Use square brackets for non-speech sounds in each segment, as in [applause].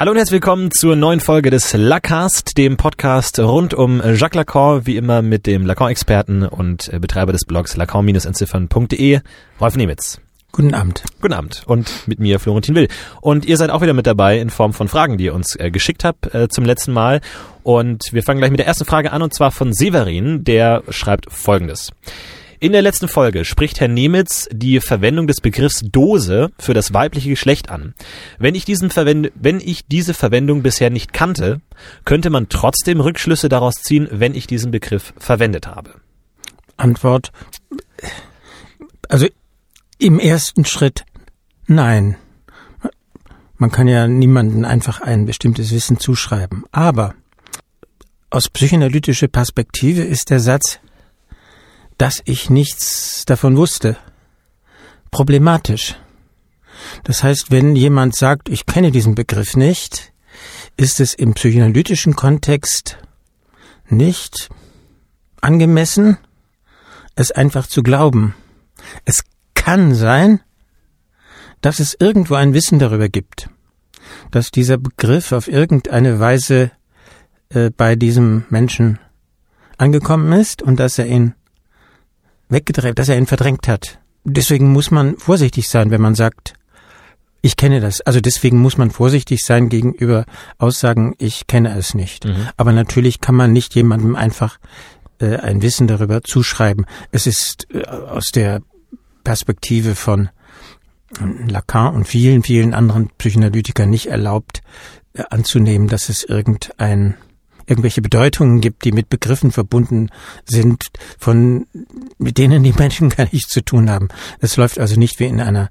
Hallo und herzlich willkommen zur neuen Folge des Lacast, dem Podcast rund um Jacques Lacan, wie immer mit dem Lacan-Experten und äh, Betreiber des Blogs lacan-entziffern.de, Rolf Nemitz. Guten Abend. Guten Abend. Und mit mir Florentin Will. Und ihr seid auch wieder mit dabei in Form von Fragen, die ihr uns äh, geschickt habt äh, zum letzten Mal. Und wir fangen gleich mit der ersten Frage an und zwar von Severin, der schreibt folgendes. In der letzten Folge spricht Herr Nemitz die Verwendung des Begriffs Dose für das weibliche Geschlecht an. Wenn ich, diesen Verwend wenn ich diese Verwendung bisher nicht kannte, könnte man trotzdem Rückschlüsse daraus ziehen, wenn ich diesen Begriff verwendet habe. Antwort. Also im ersten Schritt nein. Man kann ja niemanden einfach ein bestimmtes Wissen zuschreiben. Aber aus psychoanalytischer Perspektive ist der Satz dass ich nichts davon wusste. Problematisch. Das heißt, wenn jemand sagt, ich kenne diesen Begriff nicht, ist es im psychoanalytischen Kontext nicht angemessen, es einfach zu glauben. Es kann sein, dass es irgendwo ein Wissen darüber gibt, dass dieser Begriff auf irgendeine Weise äh, bei diesem Menschen angekommen ist und dass er ihn weggedreht, dass er ihn verdrängt hat. Deswegen muss man vorsichtig sein, wenn man sagt, ich kenne das. Also deswegen muss man vorsichtig sein gegenüber Aussagen, ich kenne es nicht. Mhm. Aber natürlich kann man nicht jemandem einfach äh, ein Wissen darüber zuschreiben. Es ist äh, aus der Perspektive von Lacan und vielen, vielen anderen Psychoanalytikern nicht erlaubt, äh, anzunehmen, dass es irgendein irgendwelche Bedeutungen gibt, die mit Begriffen verbunden sind, von mit denen die Menschen [laughs] gar nichts zu tun haben. Es läuft also nicht wie in einer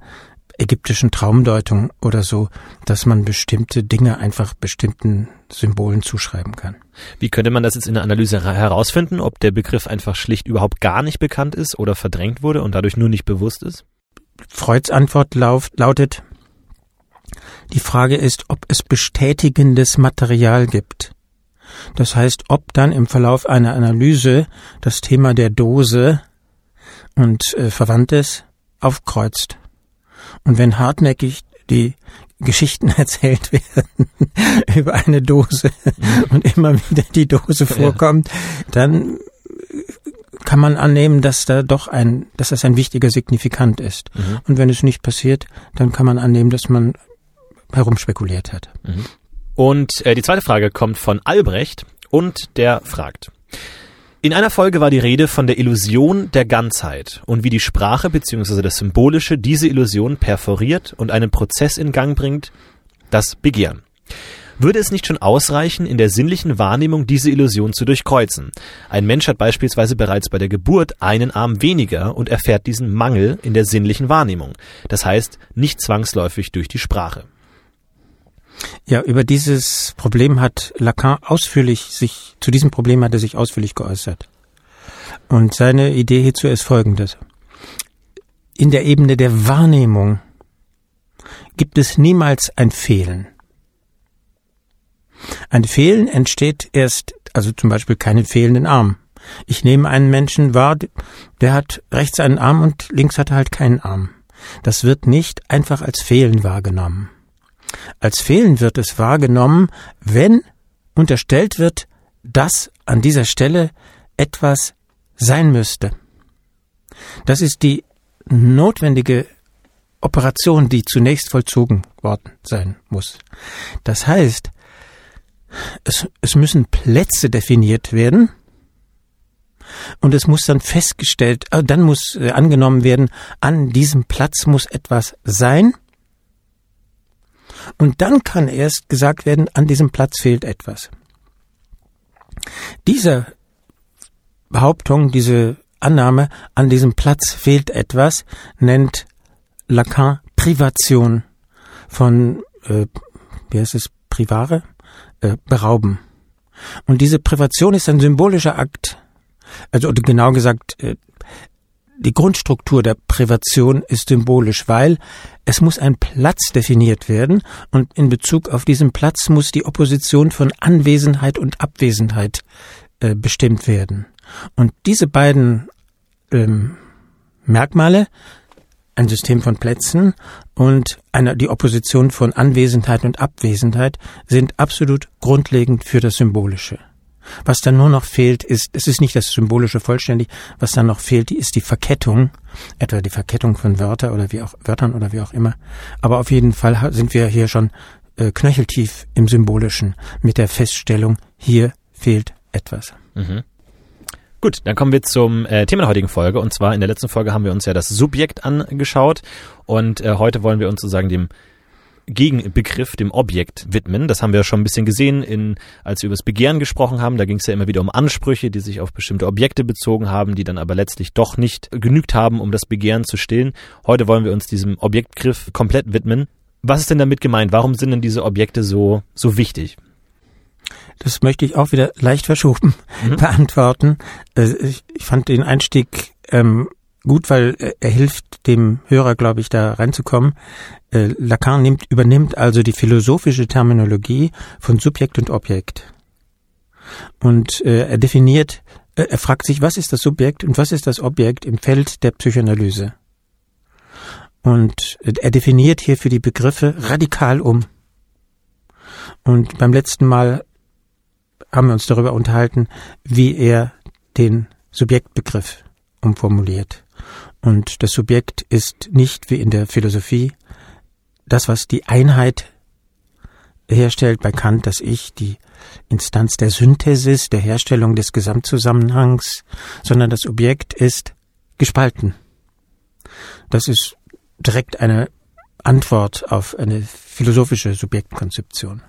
ägyptischen Traumdeutung oder so, dass man bestimmte Dinge einfach bestimmten Symbolen zuschreiben kann. Wie könnte man das jetzt in der Analyse herausfinden, ob der Begriff einfach schlicht überhaupt gar nicht bekannt ist oder verdrängt wurde und dadurch nur nicht bewusst ist? Freuds Antwort lautet, die Frage ist, ob es bestätigendes Material gibt. Das heißt, ob dann im Verlauf einer Analyse das Thema der Dose und äh, Verwandtes aufkreuzt. Und wenn hartnäckig die Geschichten [laughs] erzählt werden [laughs] über eine Dose mhm. und immer wieder die Dose vorkommt, dann kann man annehmen, dass da doch ein, dass das ein wichtiger Signifikant ist. Mhm. Und wenn es nicht passiert, dann kann man annehmen, dass man herumspekuliert hat. Mhm. Und äh, die zweite Frage kommt von Albrecht und der fragt. In einer Folge war die Rede von der Illusion der Ganzheit und wie die Sprache bzw. das Symbolische diese Illusion perforiert und einen Prozess in Gang bringt, das Begehren. Würde es nicht schon ausreichen, in der sinnlichen Wahrnehmung diese Illusion zu durchkreuzen? Ein Mensch hat beispielsweise bereits bei der Geburt einen Arm weniger und erfährt diesen Mangel in der sinnlichen Wahrnehmung. Das heißt, nicht zwangsläufig durch die Sprache. Ja, über dieses Problem hat Lacan ausführlich sich, zu diesem Problem hat er sich ausführlich geäußert. Und seine Idee hierzu ist folgendes. In der Ebene der Wahrnehmung gibt es niemals ein Fehlen. Ein Fehlen entsteht erst, also zum Beispiel keinen fehlenden Arm. Ich nehme einen Menschen wahr, der hat rechts einen Arm und links hat er halt keinen Arm. Das wird nicht einfach als Fehlen wahrgenommen. Als Fehlen wird es wahrgenommen, wenn unterstellt wird, dass an dieser Stelle etwas sein müsste. Das ist die notwendige Operation, die zunächst vollzogen worden sein muss. Das heißt, es, es müssen Plätze definiert werden, und es muss dann festgestellt, äh, dann muss äh, angenommen werden, an diesem Platz muss etwas sein, und dann kann erst gesagt werden, an diesem Platz fehlt etwas. Diese Behauptung, diese Annahme, an diesem Platz fehlt etwas, nennt Lacan Privation von, äh, wie heißt es, Privare? Äh, berauben. Und diese Privation ist ein symbolischer Akt. Also oder genau gesagt, äh, die Grundstruktur der Privation ist symbolisch, weil es muss ein Platz definiert werden und in Bezug auf diesen Platz muss die Opposition von Anwesenheit und Abwesenheit äh, bestimmt werden. Und diese beiden ähm, Merkmale, ein System von Plätzen und eine, die Opposition von Anwesenheit und Abwesenheit sind absolut grundlegend für das Symbolische. Was dann nur noch fehlt, ist, es ist nicht das Symbolische vollständig, was dann noch fehlt, ist die Verkettung, etwa die Verkettung von Wörter oder wie auch, Wörtern oder wie auch immer. Aber auf jeden Fall sind wir hier schon äh, knöcheltief im Symbolischen mit der Feststellung, hier fehlt etwas. Mhm. Gut, dann kommen wir zum äh, Thema der heutigen Folge. Und zwar in der letzten Folge haben wir uns ja das Subjekt angeschaut und äh, heute wollen wir uns sozusagen dem Gegenbegriff, dem Objekt widmen. Das haben wir schon ein bisschen gesehen, in, als wir über das Begehren gesprochen haben. Da ging es ja immer wieder um Ansprüche, die sich auf bestimmte Objekte bezogen haben, die dann aber letztlich doch nicht genügt haben, um das Begehren zu stillen. Heute wollen wir uns diesem Objektgriff komplett widmen. Was ist denn damit gemeint? Warum sind denn diese Objekte so, so wichtig? Das möchte ich auch wieder leicht verschoben mhm. [laughs] beantworten. Äh, ich, fand den Einstieg ähm, gut, weil er hilft dem Hörer, glaube ich, da reinzukommen. Äh, Lacan nimmt, übernimmt also die philosophische Terminologie von Subjekt und Objekt. Und äh, er definiert, äh, er fragt sich, was ist das Subjekt und was ist das Objekt im Feld der Psychoanalyse. Und äh, er definiert hier für die Begriffe radikal um. Und beim letzten Mal haben wir uns darüber unterhalten, wie er den Subjektbegriff umformuliert. Und das Subjekt ist nicht wie in der Philosophie das, was die Einheit herstellt bei Kant, das Ich, die Instanz der Synthesis, der Herstellung des Gesamtzusammenhangs, sondern das Objekt ist gespalten. Das ist direkt eine Antwort auf eine philosophische Subjektkonzeption.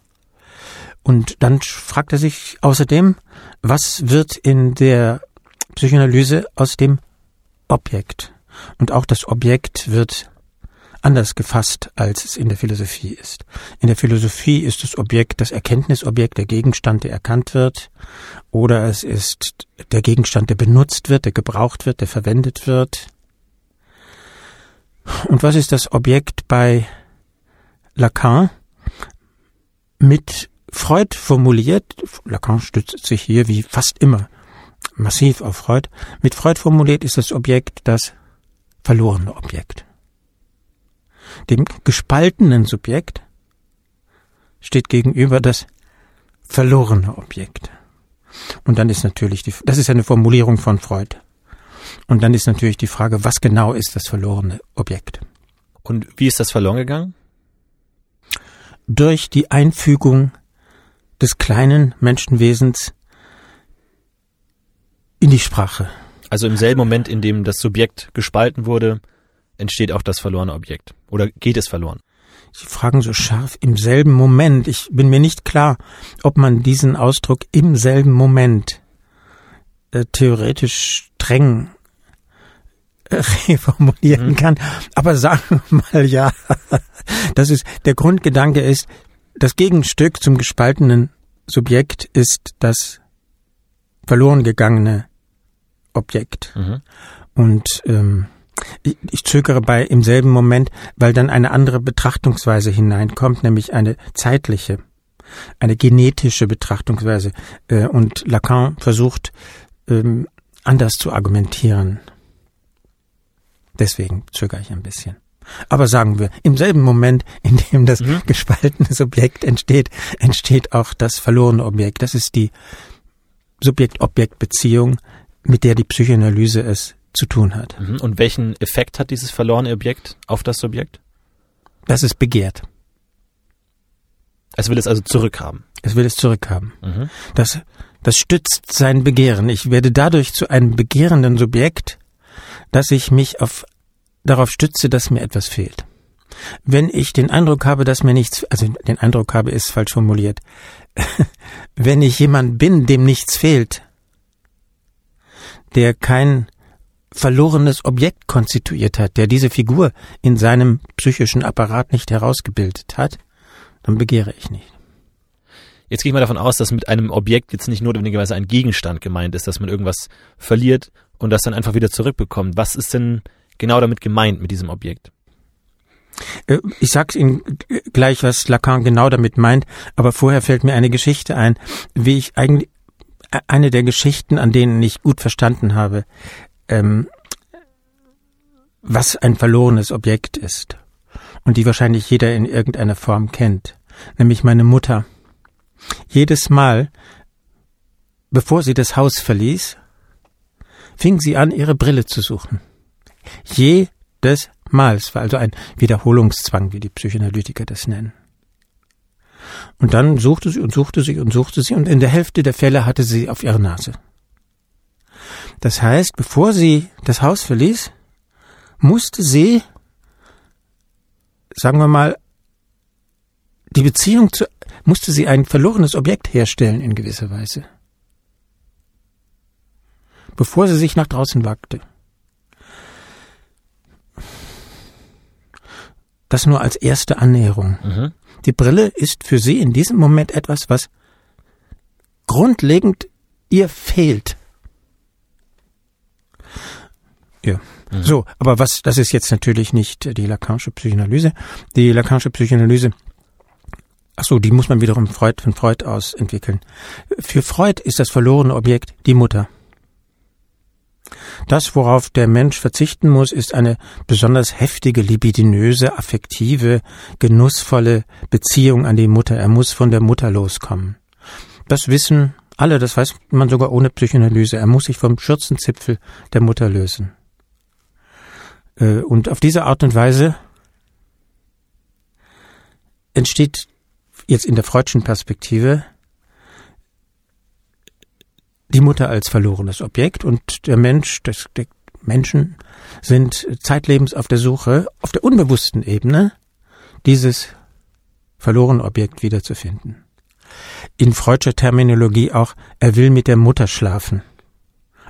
Und dann fragt er sich außerdem, was wird in der Psychoanalyse aus dem Objekt? Und auch das Objekt wird anders gefasst, als es in der Philosophie ist. In der Philosophie ist das Objekt das Erkenntnisobjekt, der Gegenstand, der erkannt wird, oder es ist der Gegenstand, der benutzt wird, der gebraucht wird, der verwendet wird. Und was ist das Objekt bei Lacan? Mit Freud formuliert, Lacan stützt sich hier wie fast immer massiv auf Freud, mit Freud formuliert ist das Objekt das verlorene Objekt. Dem gespaltenen Subjekt steht gegenüber das verlorene Objekt. Und dann ist natürlich die, das ist eine Formulierung von Freud. Und dann ist natürlich die Frage, was genau ist das verlorene Objekt? Und wie ist das verloren gegangen? Durch die Einfügung des kleinen Menschenwesens in die Sprache. Also im selben Moment, in dem das Subjekt gespalten wurde, entsteht auch das verlorene Objekt. Oder geht es verloren? Sie fragen so scharf im selben Moment. Ich bin mir nicht klar, ob man diesen Ausdruck im selben Moment äh, theoretisch streng äh, [laughs] reformulieren mhm. kann. Aber sagen wir mal ja. [laughs] Das ist, der Grundgedanke ist, das Gegenstück zum gespaltenen Subjekt ist das verloren gegangene Objekt. Mhm. Und ähm, ich, ich zögere bei im selben Moment, weil dann eine andere Betrachtungsweise hineinkommt, nämlich eine zeitliche, eine genetische Betrachtungsweise. Äh, und Lacan versucht ähm, anders zu argumentieren. Deswegen zögere ich ein bisschen. Aber sagen wir, im selben Moment, [laughs] in dem das mhm. gespaltene Subjekt entsteht, entsteht auch das verlorene Objekt. Das ist die Subjekt-Objekt-Beziehung, mit der die Psychoanalyse es zu tun hat. Mhm. Und welchen Effekt hat dieses verlorene Objekt auf das Subjekt? Das es begehrt. Es will es also zurückhaben. Es will es zurückhaben. Mhm. Das, das stützt sein Begehren. Ich werde dadurch zu einem begehrenden Subjekt, dass ich mich auf darauf stütze, dass mir etwas fehlt. Wenn ich den Eindruck habe, dass mir nichts, also den Eindruck habe, ist falsch formuliert. [laughs] Wenn ich jemand bin, dem nichts fehlt, der kein verlorenes Objekt konstituiert hat, der diese Figur in seinem psychischen Apparat nicht herausgebildet hat, dann begehre ich nicht. Jetzt gehe ich mal davon aus, dass mit einem Objekt jetzt nicht notwendigerweise ein Gegenstand gemeint ist, dass man irgendwas verliert und das dann einfach wieder zurückbekommt. Was ist denn genau damit gemeint mit diesem Objekt? Äh, ich sag's Ihnen gleich, was Lacan genau damit meint, aber vorher fällt mir eine Geschichte ein, wie ich eigentlich eine der Geschichten, an denen ich gut verstanden habe, ähm, was ein verlorenes Objekt ist und die wahrscheinlich jeder in irgendeiner Form kennt, nämlich meine Mutter. Jedes Mal, bevor sie das Haus verließ, fing sie an, ihre Brille zu suchen. Jedes Mal. Es war also ein Wiederholungszwang, wie die Psychoanalytiker das nennen. Und dann suchte sie und suchte sie und suchte sie und in der Hälfte der Fälle hatte sie auf ihre Nase. Das heißt, bevor sie das Haus verließ, musste sie, sagen wir mal, die Beziehung zu, musste sie ein verlorenes Objekt herstellen in gewisser Weise. Bevor sie sich nach draußen wagte. Das nur als erste Annäherung. Mhm. Die Brille ist für sie in diesem Moment etwas, was grundlegend ihr fehlt. Ja. Mhm. So, aber was, das ist jetzt natürlich nicht die Lacanische Psychoanalyse. Die Lacanische Psychoanalyse, ach so, die muss man wiederum Freud, von Freud aus entwickeln. Für Freud ist das verlorene Objekt die Mutter. Das, worauf der Mensch verzichten muss, ist eine besonders heftige, libidinöse, affektive, genussvolle Beziehung an die Mutter. Er muss von der Mutter loskommen. Das wissen alle, das weiß man sogar ohne Psychoanalyse. Er muss sich vom Schürzenzipfel der Mutter lösen. Äh, und auf diese Art und Weise entsteht jetzt in der freudschen Perspektive die Mutter als verlorenes Objekt und der Mensch, das, der Menschen sind zeitlebens auf der Suche, auf der unbewussten Ebene, dieses verlorene Objekt wiederzufinden. In freudscher Terminologie auch, er will mit der Mutter schlafen,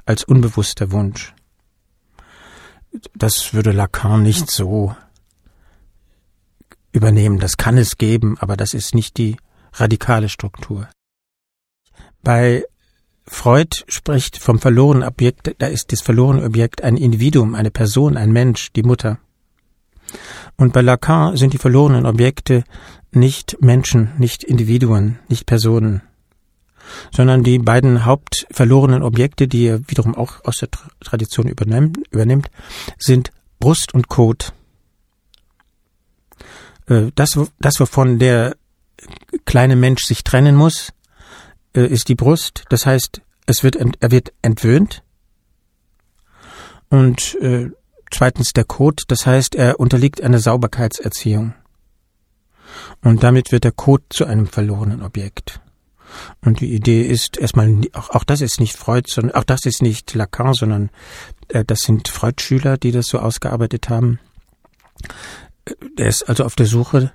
als unbewusster Wunsch. Das würde Lacan nicht so übernehmen. Das kann es geben, aber das ist nicht die radikale Struktur. Bei Freud spricht vom verlorenen Objekt, da ist das verlorene Objekt ein Individuum, eine Person, ein Mensch, die Mutter. Und bei Lacan sind die verlorenen Objekte nicht Menschen, nicht Individuen, nicht Personen, sondern die beiden hauptverlorenen Objekte, die er wiederum auch aus der Tradition übernimmt, sind Brust und Kot. Äh, das, das, wovon der kleine Mensch sich trennen muss, äh, ist die Brust. Das heißt, es wird, er wird entwöhnt. Und äh, zweitens der Kot. Das heißt, er unterliegt einer Sauberkeitserziehung. Und damit wird der Kot zu einem verlorenen Objekt. Und die Idee ist erstmal, auch, auch das ist nicht Freud, sondern auch das ist nicht Lacan, sondern äh, das sind Freud-Schüler, die das so ausgearbeitet haben. Äh, er ist also auf der Suche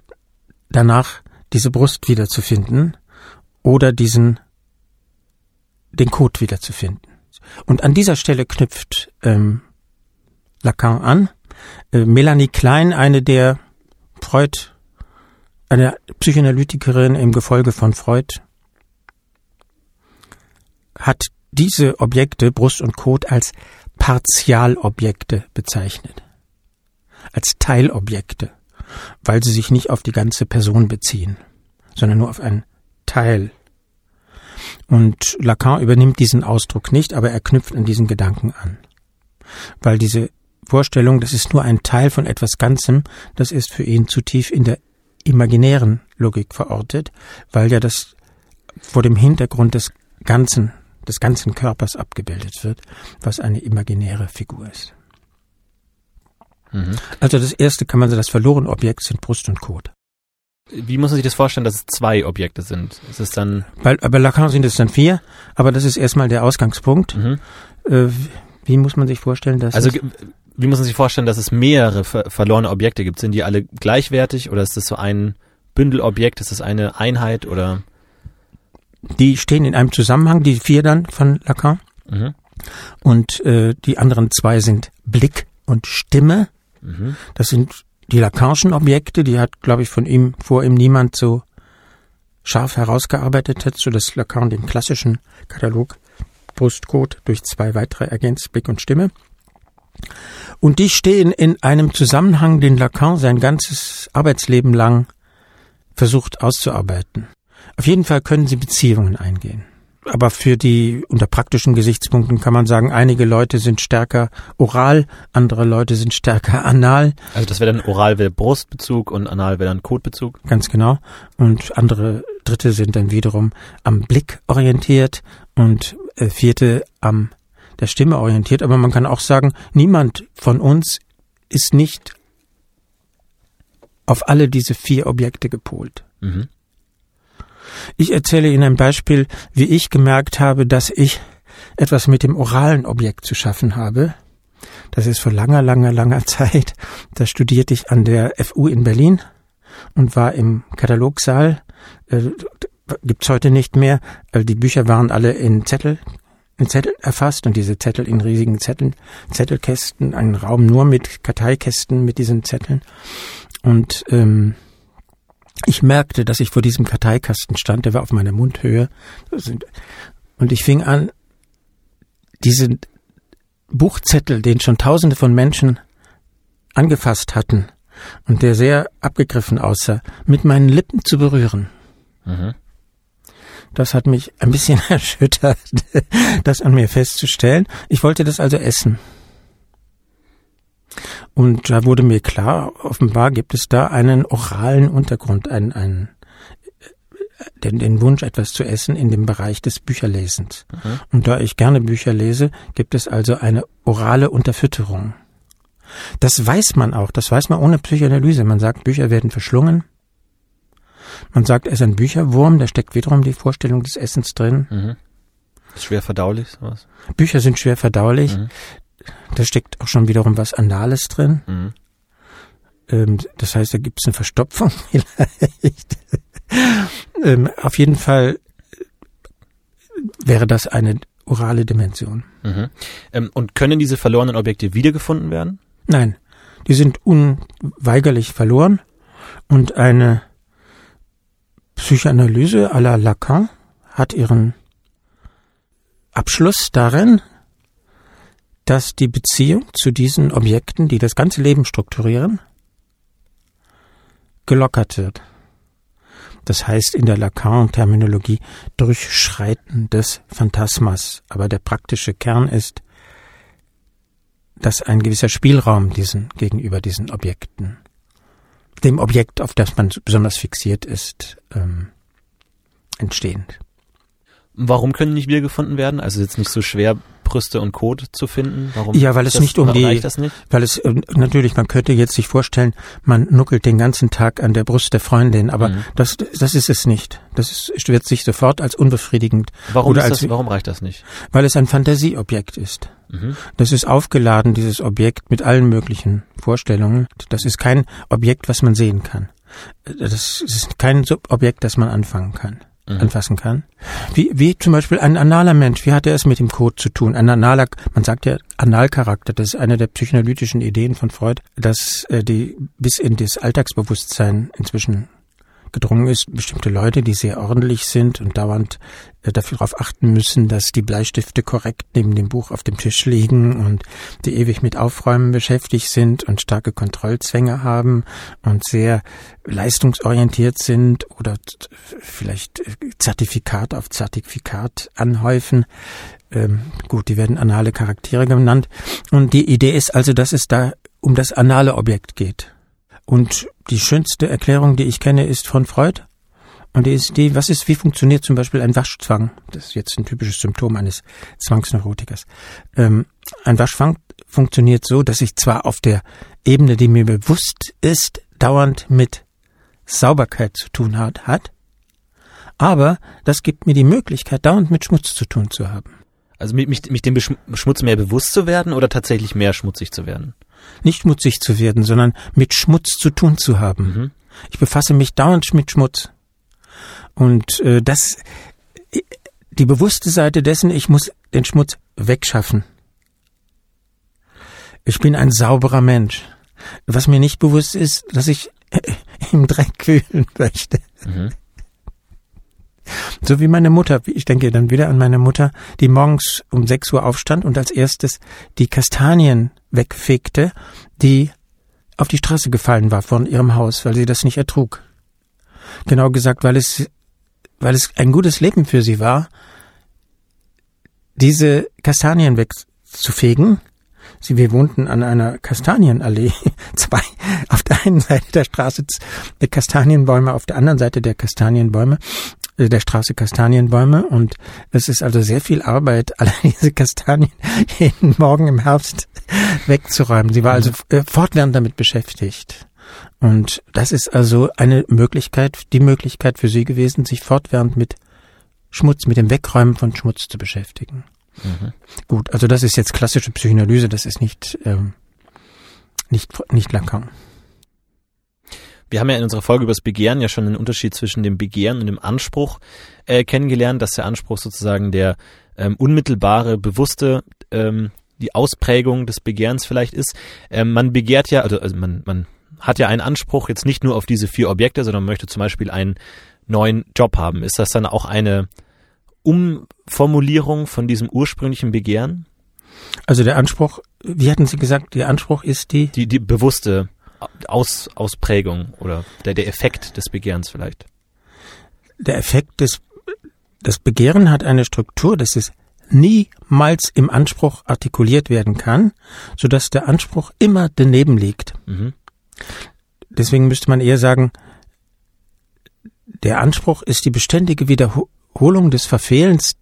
danach, diese Brust wiederzufinden oder diesen den Code wiederzufinden. Und an dieser Stelle knüpft ähm, Lacan an. Äh, Melanie Klein, eine der Freud, eine Psychoanalytikerin im Gefolge von Freud, hat diese Objekte, Brust und Kot, als Partialobjekte bezeichnet. Als Teilobjekte, weil sie sich nicht auf die ganze Person beziehen, sondern nur auf einen Teil und Lacan übernimmt diesen Ausdruck nicht, aber er knüpft an diesen Gedanken an. Weil diese Vorstellung, das ist nur ein Teil von etwas Ganzem, das ist für ihn zu tief in der imaginären Logik verortet, weil ja das vor dem Hintergrund des Ganzen, des ganzen Körpers abgebildet wird, was eine imaginäre Figur ist. Mhm. Also das erste kann man sagen, das verlorene Objekt sind Brust und Kot. Wie muss man sich das vorstellen, dass es zwei Objekte sind? Ist es dann bei, bei Lacan sind es dann vier, aber das ist erstmal der Ausgangspunkt. Mhm. Äh, wie muss man sich vorstellen, dass also wie muss man sich vorstellen, dass es mehrere ver verlorene Objekte gibt? Sind die alle gleichwertig oder ist das so ein Bündelobjekt? Ist das eine Einheit oder? Die stehen in einem Zusammenhang, die vier dann von Lacan. Mhm. Und äh, die anderen zwei sind Blick und Stimme. Mhm. Das sind die Lacanischen Objekte, die hat, glaube ich, von ihm vor ihm niemand so scharf herausgearbeitet hat, so dass Lacan den klassischen Katalog Brustcode durch zwei weitere ergänzt, Blick und Stimme. Und die stehen in einem Zusammenhang, den Lacan sein ganzes Arbeitsleben lang versucht auszuarbeiten. Auf jeden Fall können sie Beziehungen eingehen. Aber für die unter praktischen Gesichtspunkten kann man sagen, einige Leute sind stärker oral, andere Leute sind stärker anal. Also das wäre dann oral wäre Brustbezug und anal wäre dann Kotbezug. Ganz genau. Und andere Dritte sind dann wiederum am Blick orientiert und äh, vierte am der Stimme orientiert. Aber man kann auch sagen, niemand von uns ist nicht auf alle diese vier Objekte gepolt. Mhm. Ich erzähle Ihnen ein Beispiel, wie ich gemerkt habe, dass ich etwas mit dem oralen Objekt zu schaffen habe. Das ist vor langer, langer, langer [laughs] Zeit. Da studierte ich an der FU in Berlin und war im Katalogsaal. Äh, gibt's heute nicht mehr. Die Bücher waren alle in Zettel, in Zettel erfasst und diese Zettel in riesigen Zetteln, Zettelkästen, ein Raum nur mit Karteikästen mit diesen Zetteln. Und ähm, ich merkte, dass ich vor diesem Karteikasten stand, der war auf meiner Mundhöhe. Und ich fing an, diesen Buchzettel, den schon tausende von Menschen angefasst hatten und der sehr abgegriffen aussah, mit meinen Lippen zu berühren. Mhm. Das hat mich ein bisschen [laughs] erschüttert, das an mir festzustellen. Ich wollte das also essen. Und da wurde mir klar, offenbar gibt es da einen oralen Untergrund, einen, einen den, den Wunsch, etwas zu essen in dem Bereich des Bücherlesens. Mhm. Und da ich gerne Bücher lese, gibt es also eine orale Unterfütterung. Das weiß man auch, das weiß man ohne Psychoanalyse. Man sagt, Bücher werden verschlungen. Man sagt, er ist ein Bücherwurm, da steckt wiederum die Vorstellung des Essens drin. Mhm. Schwer verdaulich, sowas. Bücher sind schwer verdaulich. Mhm. Da steckt auch schon wiederum was Anales drin. Mhm. Ähm, das heißt, da gibt es eine Verstopfung [laughs] vielleicht. ähm, auf jeden Fall wäre das eine orale Dimension. Mhm. Ähm, und können diese verlorenen Objekte wiedergefunden werden? Nein, die sind unweigerlich verloren und eine Psychoanalyse à la Lacan hat ihren Abschluss darin, dass die Beziehung zu diesen Objekten, die das ganze Leben strukturieren, gelockert wird. Das heißt in der Lacan-Terminologie Durchschreiten des Phantasmas. Aber der praktische Kern ist, dass ein gewisser Spielraum diesen, gegenüber diesen Objekten, dem Objekt, auf das man besonders fixiert ist, ähm, entstehend. Warum können nicht wiedergefunden werden? Also jetzt nicht so schwer Brüste und Kot zu finden? Warum Ja, weil es das, nicht um die- reicht das nicht? Weil es äh, natürlich, man könnte jetzt sich vorstellen, man nuckelt den ganzen Tag an der Brust der Freundin, aber Mhm. das, das ist es nicht. Das ist, wird sich sofort als unbefriedigend Warum, oder als, das, warum reicht das nicht? weil es ein Fantasieobjekt ist. Mhm. Das ist aufgeladen, dieses Objekt, mit allen möglichen Vorstellungen. Das ist kein Objekt, was man sehen kann. Äh, Das ist kein Objekt, das man anfangen kann, Mhm. anfassen kann. Wie, wie zum Beispiel ein analer Mensch. Wie hat er es mit dem Code zu tun? Ein analer, man sagt ja Analcharakter. Das ist eine der psychoanalytischen Ideen von Freud, dass äh, die bis in das Alltagsbewusstsein inzwischen gedrungen ist, bestimmte Leute, die sehr ordentlich sind und dauernd äh, dafür darauf achten müssen, dass die Bleistifte korrekt neben dem Buch auf dem Tisch liegen und die ewig mit Aufräumen beschäftigt sind und starke Kontrollzwänge haben und sehr leistungsorientiert sind oder vielleicht äh, Zertifikat auf Zertifikat anhäufen. Ähm, gut, die werden anale Charaktere genannt. Und die Idee ist also, dass es da um das anale Objekt geht. Und die schönste Erklärung, die ich kenne, ist von Freud. Und die ist die, was ist, wie funktioniert zum Beispiel ein Waschzwang? Das ist jetzt ein typisches Symptom eines Zwangsneurotikers. Ähm, ein Waschzwang funktioniert so, dass ich zwar auf der Ebene, die mir bewusst ist, dauernd mit Sauberkeit zu tun hat, hat, aber das gibt mir die Möglichkeit, dauernd mit Schmutz zu tun zu haben. Also mich, mich, dem Schmutz mehr bewusst zu werden oder tatsächlich mehr schmutzig zu werden? Nicht schmutzig zu werden, sondern mit Schmutz zu tun zu haben. Mhm. Ich befasse mich dauernd mit Schmutz. Und äh, das, die bewusste Seite dessen, ich muss den Schmutz wegschaffen. Ich bin ein sauberer Mensch. Was mir nicht bewusst ist, dass ich [laughs] im Dreck wühlen möchte. Mhm. So wie meine Mutter. Ich denke dann wieder an meine Mutter, die morgens um 6 Uhr aufstand und als erstes die Kastanien wegfegte, die auf die Straße gefallen war von ihrem Haus, weil sie das nicht ertrug. Genau gesagt, weil es, weil es ein gutes Leben für sie war, diese Kastanien wegzufegen. Sie, wir wohnten an einer Kastanienallee, [laughs] zwei, auf der einen Seite der Straße Kastanienbäume, auf der anderen Seite der Kastanienbäume, der Straße Kastanienbäume und es ist also sehr viel Arbeit, [laughs] alle diese Kastanien jeden Morgen im Herbst wegzuräumen. Sie war also äh, fortwährend damit beschäftigt. Und das ist also eine Möglichkeit, die Möglichkeit für sie gewesen, sich fortwährend mit Schmutz, mit dem Wegräumen von Schmutz zu beschäftigen. Mhm. Gut, also das ist jetzt klassische Psychoanalyse, das ist nicht, ähm, nicht, nicht Lacan. Wir haben ja in unserer Folge über das Begehren ja schon den Unterschied zwischen dem Begehren und dem Anspruch äh, kennengelernt, dass der Anspruch sozusagen der ähm, unmittelbare, bewusste, ähm, die Ausprägung des Begehrens vielleicht ist. Ähm, man begehrt ja, also, also man, man hat ja einen Anspruch jetzt nicht nur auf diese vier Objekte, sondern möchte zum Beispiel einen neuen Job haben. Ist das dann auch eine Umformulierung von diesem ursprünglichen Begehren? Also der Anspruch, wie hatten Sie gesagt, der Anspruch ist die? Die, die bewusste Aus, Ausprägung oder der, der Effekt des Begehrens vielleicht. Der Effekt des, das Begehren hat eine Struktur, dass es niemals im Anspruch artikuliert werden kann, so dass der Anspruch immer daneben liegt. Mhm. Deswegen müsste man eher sagen, der Anspruch ist die beständige Wiederholung des Verfehlens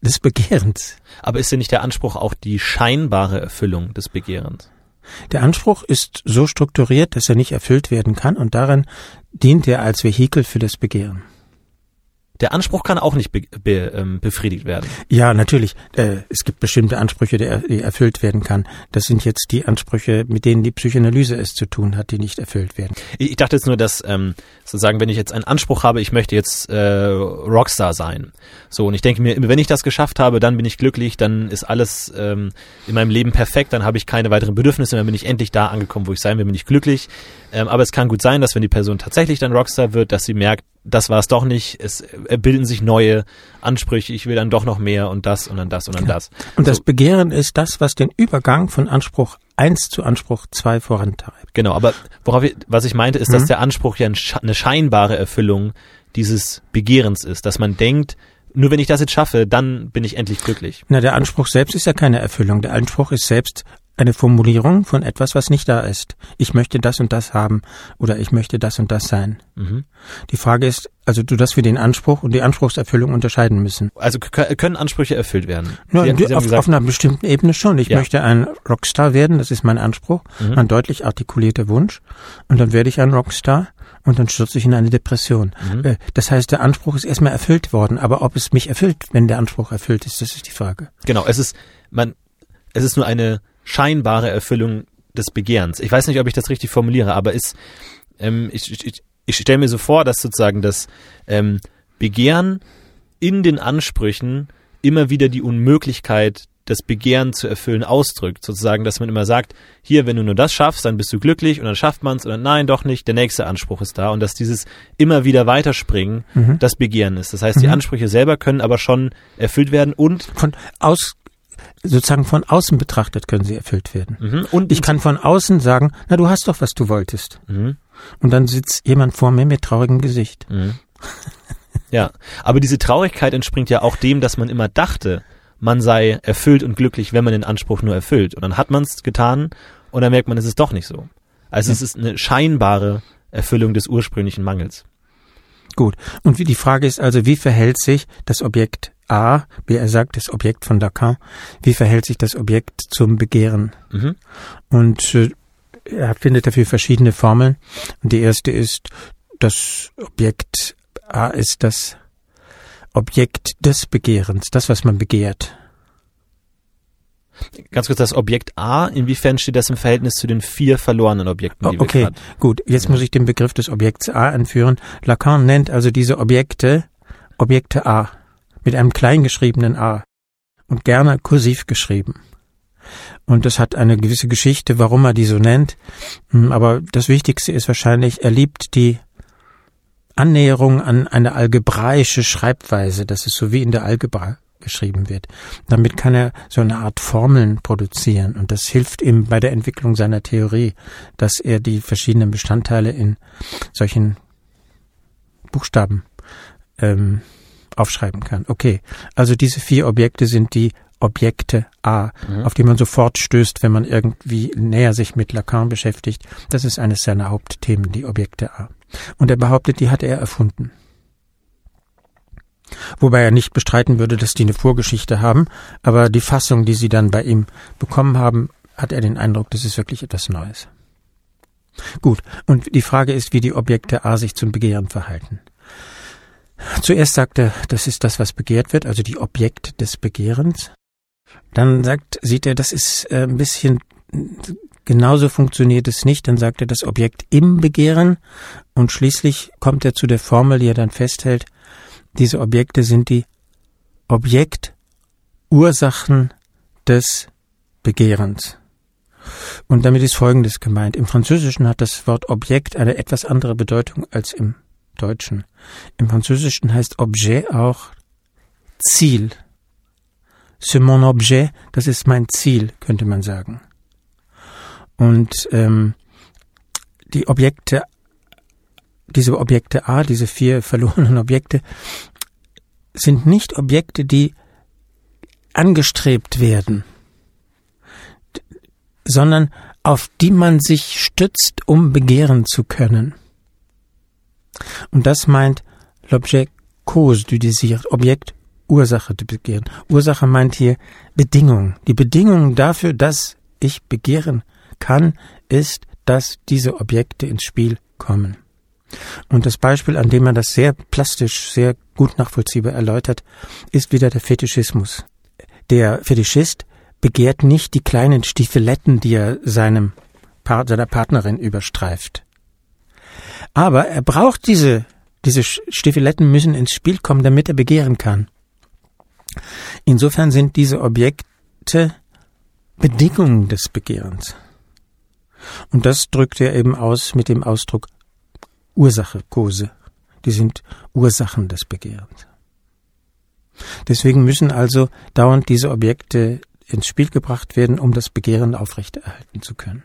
des Begehrens. Aber ist denn nicht der Anspruch auch die scheinbare Erfüllung des Begehrens? Der Anspruch ist so strukturiert, dass er nicht erfüllt werden kann und darin dient er als Vehikel für das Begehren der Anspruch kann auch nicht be, be, ähm, befriedigt werden. Ja, natürlich. Äh, es gibt bestimmte Ansprüche, die, die erfüllt werden kann. Das sind jetzt die Ansprüche, mit denen die Psychoanalyse es zu tun hat, die nicht erfüllt werden. Ich, ich dachte jetzt nur, dass ähm, sozusagen, wenn ich jetzt einen Anspruch habe, ich möchte jetzt äh, Rockstar sein. So, und ich denke mir, wenn ich das geschafft habe, dann bin ich glücklich, dann ist alles ähm, in meinem Leben perfekt, dann habe ich keine weiteren Bedürfnisse, dann bin ich endlich da angekommen, wo ich sein will, bin ich glücklich. Ähm, aber es kann gut sein, dass wenn die Person tatsächlich dann Rockstar wird, dass sie merkt, das war es doch nicht. Es bilden sich neue Ansprüche. Ich will dann doch noch mehr und das und dann das und dann das. Und das Begehren ist das, was den Übergang von Anspruch 1 zu Anspruch 2 vorantreibt. Genau, aber worauf ich, was ich meinte, ist, mhm. dass der Anspruch ja eine scheinbare Erfüllung dieses Begehrens ist, dass man denkt, nur wenn ich das jetzt schaffe, dann bin ich endlich glücklich. Na, der Anspruch selbst ist ja keine Erfüllung. Der Anspruch ist selbst eine Formulierung von etwas, was nicht da ist. Ich möchte das und das haben oder ich möchte das und das sein. Mhm. Die Frage ist, also du das für den Anspruch und die Anspruchserfüllung unterscheiden müssen. Also können Ansprüche erfüllt werden? No, Sie, Sie auf, gesagt, auf, einer bestimmten Ebene schon. Ich ja. möchte ein Rockstar werden, das ist mein Anspruch, mhm. ein deutlich artikulierter Wunsch. Und dann werde ich ein Rockstar und dann stürze ich in eine Depression. Mhm. Äh, das heißt, der Anspruch ist erstmal erfüllt worden, aber ob es mich erfüllt, wenn der Anspruch erfüllt ist, das ist die Frage. Genau, es ist, man, es ist nur eine scheinbare Erfüllung des Begehrens. Ich weiß nicht, ob ich das richtig formuliere, aber ist, ähm, ich, ich, ich stelle mir so vor, dass sozusagen das ähm, Begehren in den Ansprüchen immer wieder die Unmöglichkeit, das Begehren zu erfüllen, ausdrückt. Sozusagen, dass man immer sagt, hier, wenn du nur das schaffst, dann bist du glücklich und dann schafft man es oder nein, doch nicht, der nächste Anspruch ist da und dass dieses immer wieder weiterspringen mhm. das Begehren ist. Das heißt, mhm. die Ansprüche selber können aber schon erfüllt werden und von aus sozusagen von außen betrachtet können sie erfüllt werden. Mhm. Und ich kann von außen sagen, na du hast doch, was du wolltest. Mhm. Und dann sitzt jemand vor mir mit traurigem Gesicht. Mhm. Ja, aber diese Traurigkeit entspringt ja auch dem, dass man immer dachte, man sei erfüllt und glücklich, wenn man den Anspruch nur erfüllt. Und dann hat man es getan und dann merkt man, es ist doch nicht so. Also es ist eine scheinbare Erfüllung des ursprünglichen Mangels. Gut. Und wie die Frage ist also, wie verhält sich das Objekt A, wie er sagt, das Objekt von Lacan, wie verhält sich das Objekt zum Begehren? Mhm. Und äh, er findet dafür verschiedene Formeln. Und die erste ist, das Objekt A ist das Objekt des Begehrens, das, was man begehrt. Ganz kurz, das Objekt A, inwiefern steht das im Verhältnis zu den vier verlorenen Objekten, die okay, wir Okay, gut. Jetzt ja. muss ich den Begriff des Objekts A anführen. Lacan nennt also diese Objekte Objekte A mit einem kleingeschriebenen A und gerne kursiv geschrieben. Und das hat eine gewisse Geschichte, warum er die so nennt. Hm, aber das Wichtigste ist wahrscheinlich, er liebt die Annäherung an eine algebraische Schreibweise. Das ist so wie in der Algebra geschrieben wird. Damit kann er so eine Art Formeln produzieren und das hilft ihm bei der Entwicklung seiner Theorie, dass er die verschiedenen Bestandteile in solchen Buchstaben ähm, aufschreiben kann. Okay, also diese vier Objekte sind die Objekte A, mhm. auf die man sofort stößt, wenn man irgendwie näher sich mit Lacan beschäftigt. Das ist eines seiner Hauptthemen, die Objekte A. Und er behauptet, die hat er erfunden. Wobei er nicht bestreiten würde, dass die eine Vorgeschichte haben, aber die Fassung, die sie dann bei ihm bekommen haben, hat er den Eindruck, das ist wirklich etwas Neues. Gut, und die Frage ist, wie die Objekte A sich zum Begehren verhalten. Zuerst sagt er, das ist das, was begehrt wird, also die Objekt des Begehrens. Dann sagt, sieht er, das ist äh, ein bisschen genauso funktioniert es nicht. Dann sagt er das Objekt im Begehren und schließlich kommt er zu der Formel, die er dann festhält. Diese Objekte sind die Objektursachen des Begehrens. Und damit ist Folgendes gemeint. Im Französischen hat das Wort Objekt eine etwas andere Bedeutung als im Deutschen. Im Französischen heißt Objet auch Ziel. C'est mon objet, das ist mein Ziel, könnte man sagen. Und ähm, die Objekte, diese Objekte A, diese vier [laughs] verlorenen Objekte, sind nicht Objekte, die angestrebt werden, sondern auf die man sich stützt, um begehren zu können. Und das meint l'objet cause du désir, Objekt Ursache du Begehren. Ursache meint hier Bedingung. Die Bedingung dafür, dass ich begehren kann, ist, dass diese Objekte ins Spiel kommen. Und das Beispiel, an dem man das sehr plastisch, sehr gut nachvollziehbar erläutert, ist wieder der Fetischismus. Der Fetischist begehrt nicht die kleinen Stiefeletten, die er seinem seiner Partnerin überstreift. Aber er braucht diese, diese Stiefeletten müssen ins Spiel kommen, damit er begehren kann. Insofern sind diese Objekte Bedingungen des Begehrens. Und das drückt er eben aus mit dem Ausdruck Ursache, Kose. Die sind Ursachen des Begehrens. Deswegen müssen also dauernd diese Objekte ins Spiel gebracht werden, um das Begehren aufrechterhalten zu können.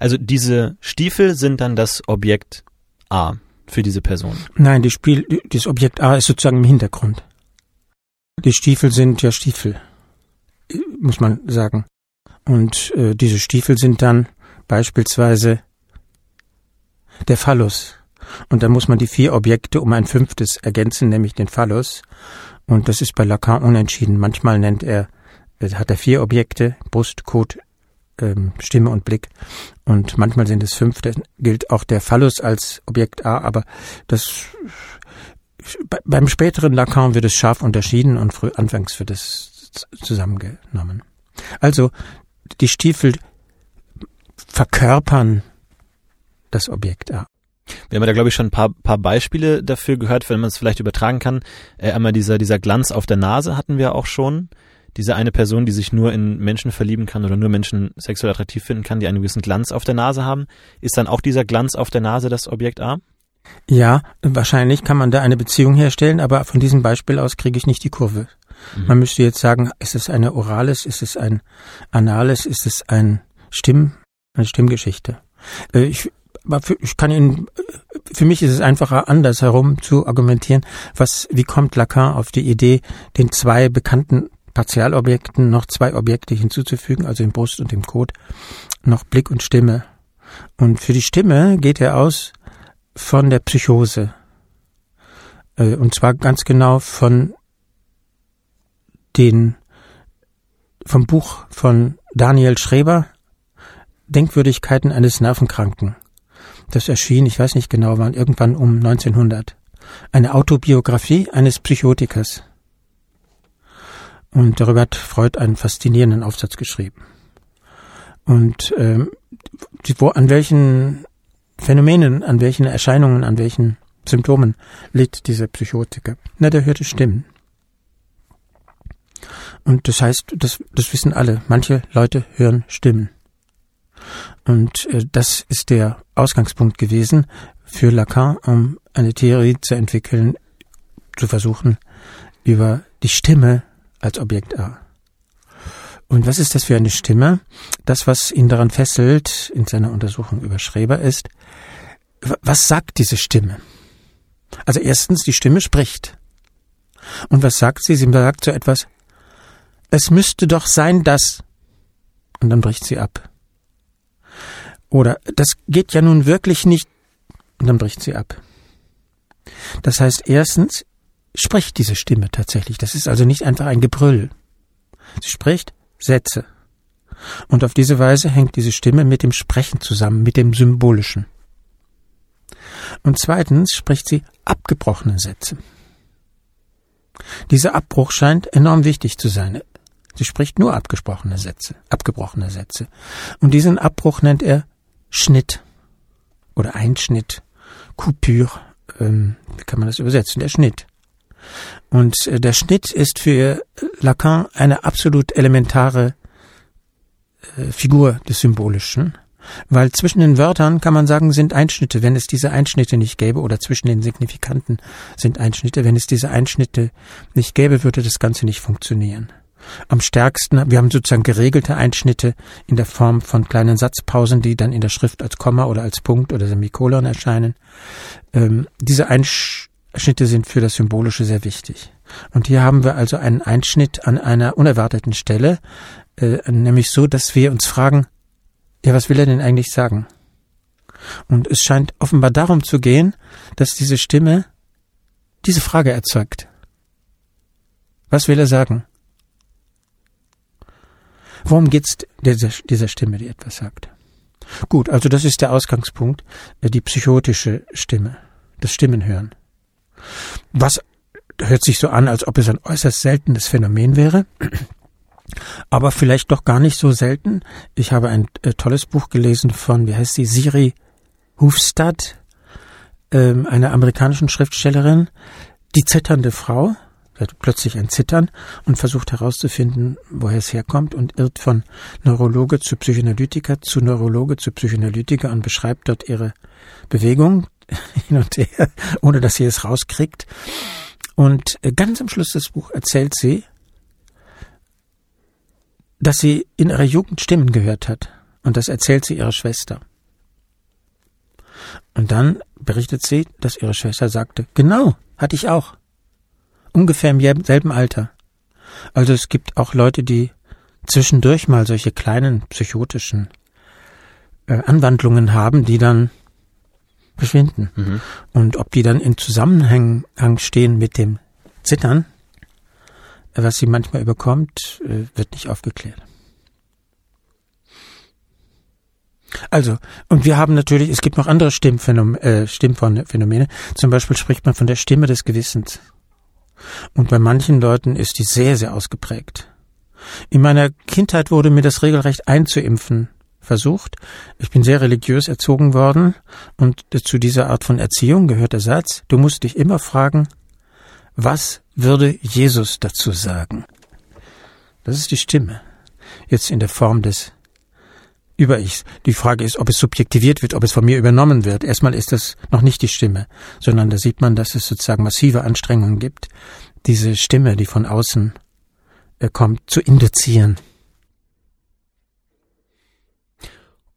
Also diese Stiefel sind dann das Objekt A für diese Person. Nein, die Spiel, das Objekt A ist sozusagen im Hintergrund. Die Stiefel sind ja Stiefel, muss man sagen. Und äh, diese Stiefel sind dann beispielsweise der Phallus. Und dann muss man die vier Objekte um ein fünftes ergänzen, nämlich den Phallus. Und das ist bei Lacan unentschieden. Manchmal nennt er, äh, hat er vier Objekte, Brust, Kot, ähm, Stimme und Blick. Und manchmal sind es fünf. Da gilt auch der Phallus als Objekt A, aber das beim späteren Lacan wird es scharf unterschieden und früh, anfangs wird es zusammengenommen. Also die Stiefel verkörpern das Objekt A. Wir haben da, glaube ich, schon ein paar, paar Beispiele dafür gehört, wenn man es vielleicht übertragen kann. Äh, einmal dieser, dieser Glanz auf der Nase hatten wir auch schon. Diese eine Person, die sich nur in Menschen verlieben kann oder nur Menschen sexuell attraktiv finden kann, die einen gewissen Glanz auf der Nase haben. Ist dann auch dieser Glanz auf der Nase das Objekt A? Ja, wahrscheinlich kann man da eine Beziehung herstellen, aber von diesem Beispiel aus kriege ich nicht die Kurve. Mhm. Man müsste jetzt sagen, ist es eine Orales, ist es ein Anales, ist es ein Stimm, eine Stimmgeschichte. Äh, ich, ich kann Ihnen, für mich ist es einfacher, andersherum zu argumentieren. Was, wie kommt Lacan auf die Idee, den zwei bekannten Partialobjekten noch zwei Objekte hinzuzufügen, also im Brust und im Kot, noch Blick und Stimme. Und für die Stimme geht er aus von der Psychose. Äh, und zwar ganz genau von den, vom Buch von Daniel Schreber, Denkwürdigkeiten eines Nervenkranken. Das erschien, ich weiß nicht genau wann, irgendwann um 1900. Eine Autobiografie eines Psychotikers. Und darüber hat Freud einen faszinierenden Aufsatz geschrieben. Und ähm, wo, an welchen Phänomenen, an welchen Erscheinungen, an welchen Symptomen litt dieser Psychotiker? Na, der hörte Stimmen. Und das heißt, das, das wissen alle. Manche Leute hören Stimmen. Und äh, das ist der Ausgangspunkt gewesen für Lacan, um eine Theorie zu entwickeln, zu versuchen, über die Stimme als Objekt A. Und was ist das für eine Stimme? Das, was ihn daran fesselt in seiner Untersuchung über Schreber ist, was sagt diese Stimme? Also erstens, die Stimme spricht. Und was sagt sie? Sie sagt so etwas, es müsste doch sein, dass. Und dann bricht sie ab. Oder das geht ja nun wirklich nicht. Und dann bricht sie ab. Das heißt, erstens spricht diese Stimme tatsächlich. Das ist also nicht einfach ein Gebrüll. Sie spricht Sätze. Und auf diese Weise hängt diese Stimme mit dem Sprechen zusammen, mit dem Symbolischen. Und zweitens spricht sie abgebrochene Sätze. Dieser Abbruch scheint enorm wichtig zu sein. Sie spricht nur abgesprochene Sätze, abgebrochene Sätze. Und diesen Abbruch nennt er Schnitt oder Einschnitt, Coupure, ähm, wie kann man das übersetzen? Der Schnitt. Und äh, der Schnitt ist für Lacan eine absolut elementare äh, Figur des Symbolischen. Weil zwischen den Wörtern kann man sagen, sind Einschnitte. Wenn es diese Einschnitte nicht gäbe, oder zwischen den Signifikanten sind Einschnitte, wenn es diese Einschnitte nicht gäbe, würde das Ganze nicht funktionieren. Am stärksten, wir haben sozusagen geregelte Einschnitte in der Form von kleinen Satzpausen, die dann in der Schrift als Komma oder als Punkt oder Semikolon erscheinen. Ähm, diese Einschnitte sind für das Symbolische sehr wichtig. Und hier haben wir also einen Einschnitt an einer unerwarteten Stelle, äh, nämlich so, dass wir uns fragen, ja, was will er denn eigentlich sagen? Und es scheint offenbar darum zu gehen, dass diese Stimme diese Frage erzeugt. Was will er sagen? Worum geht's dieser, dieser Stimme, die etwas sagt? Gut, also das ist der Ausgangspunkt, äh, die psychotische Stimme, das Stimmenhören. Was hört sich so an, als ob es ein äußerst seltenes Phänomen wäre aber vielleicht doch gar nicht so selten. Ich habe ein äh, tolles Buch gelesen von, wie heißt sie, Siri Hufstad, ähm, einer amerikanischen Schriftstellerin, die zitternde Frau, hat plötzlich ein Zittern und versucht herauszufinden, woher es herkommt und irrt von Neurologe zu Psychoanalytiker zu Neurologe zu Psychoanalytiker und beschreibt dort ihre Bewegung [laughs] hin und her, ohne dass sie es rauskriegt. Und äh, ganz am Schluss des Buchs erzählt sie, dass sie in ihrer Jugend Stimmen gehört hat. Und das erzählt sie ihrer Schwester. Und dann berichtet sie, dass ihre Schwester sagte, genau, hatte ich auch. Ungefähr im selben Alter. Also es gibt auch Leute, die zwischendurch mal solche kleinen psychotischen äh, Anwandlungen haben, die dann verschwinden. Mhm. Und ob die dann in Zusammenhang stehen mit dem Zittern, was sie manchmal überkommt, äh, wird nicht aufgeklärt. Also, und wir haben natürlich, es gibt noch andere Stimmphänomene, äh, Stimmphänomene. Zum Beispiel spricht man von der Stimme des Gewissens. Und bei manchen Leuten ist die sehr, sehr ausgeprägt. In meiner Kindheit wurde mir das regelrecht einzuimpfen versucht. Ich bin sehr religiös erzogen worden und zu dieser Art von Erziehung gehört der Satz, du musst dich immer fragen, was würde Jesus dazu sagen? Das ist die Stimme. Jetzt in der Form des Über-Ichs. Die Frage ist, ob es subjektiviert wird, ob es von mir übernommen wird. Erstmal ist das noch nicht die Stimme, sondern da sieht man, dass es sozusagen massive Anstrengungen gibt, diese Stimme, die von außen äh, kommt, zu induzieren.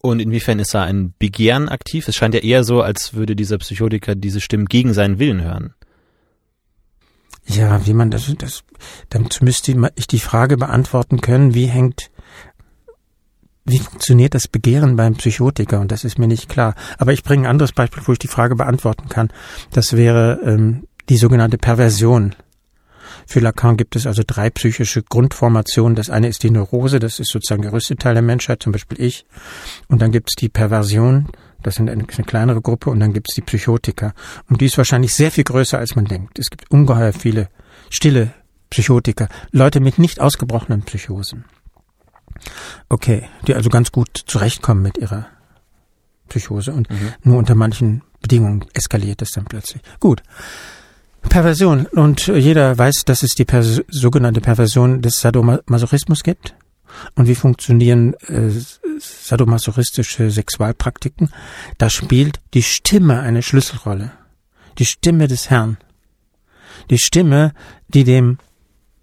Und inwiefern ist da ein Begehren aktiv? Es scheint ja eher so, als würde dieser Psychotiker diese Stimmen gegen seinen Willen hören. Ja, wie man das, das, dann müsste ich die Frage beantworten können, wie hängt, wie funktioniert das Begehren beim Psychotiker? Und das ist mir nicht klar. Aber ich bringe ein anderes Beispiel, wo ich die Frage beantworten kann. Das wäre ähm, die sogenannte Perversion. Für Lacan gibt es also drei psychische Grundformationen. Das eine ist die Neurose, das ist sozusagen der größte Teil der Menschheit, zum Beispiel ich. Und dann gibt es die Perversion, das sind eine, eine kleinere Gruppe und dann gibt es die Psychotiker. Und die ist wahrscheinlich sehr viel größer, als man denkt. Es gibt ungeheuer viele stille Psychotiker, Leute mit nicht ausgebrochenen Psychosen. Okay, die also ganz gut zurechtkommen mit ihrer Psychose und mhm. nur unter manchen Bedingungen eskaliert es dann plötzlich. Gut. Perversion. Und jeder weiß, dass es die Pers sogenannte Perversion des Sadomasochismus gibt. Und wie funktionieren äh, sadomasochistische Sexualpraktiken? Da spielt die Stimme eine Schlüsselrolle. Die Stimme des Herrn. Die Stimme, die dem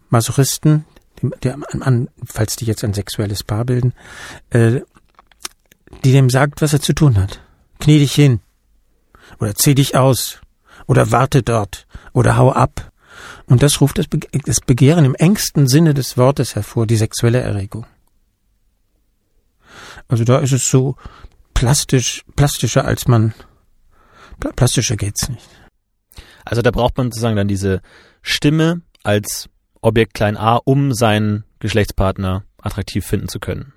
Masochisten, dem, der, an, falls die jetzt ein sexuelles Paar bilden, äh, die dem sagt, was er zu tun hat. Knie dich hin. Oder zieh dich aus. Oder warte dort. Oder hau ab. Und das ruft das, Be das Begehren im engsten Sinne des Wortes hervor, die sexuelle Erregung. Also da ist es so plastisch, plastischer als man, plastischer geht's nicht. Also da braucht man sozusagen dann diese Stimme als Objekt klein a, um seinen Geschlechtspartner attraktiv finden zu können.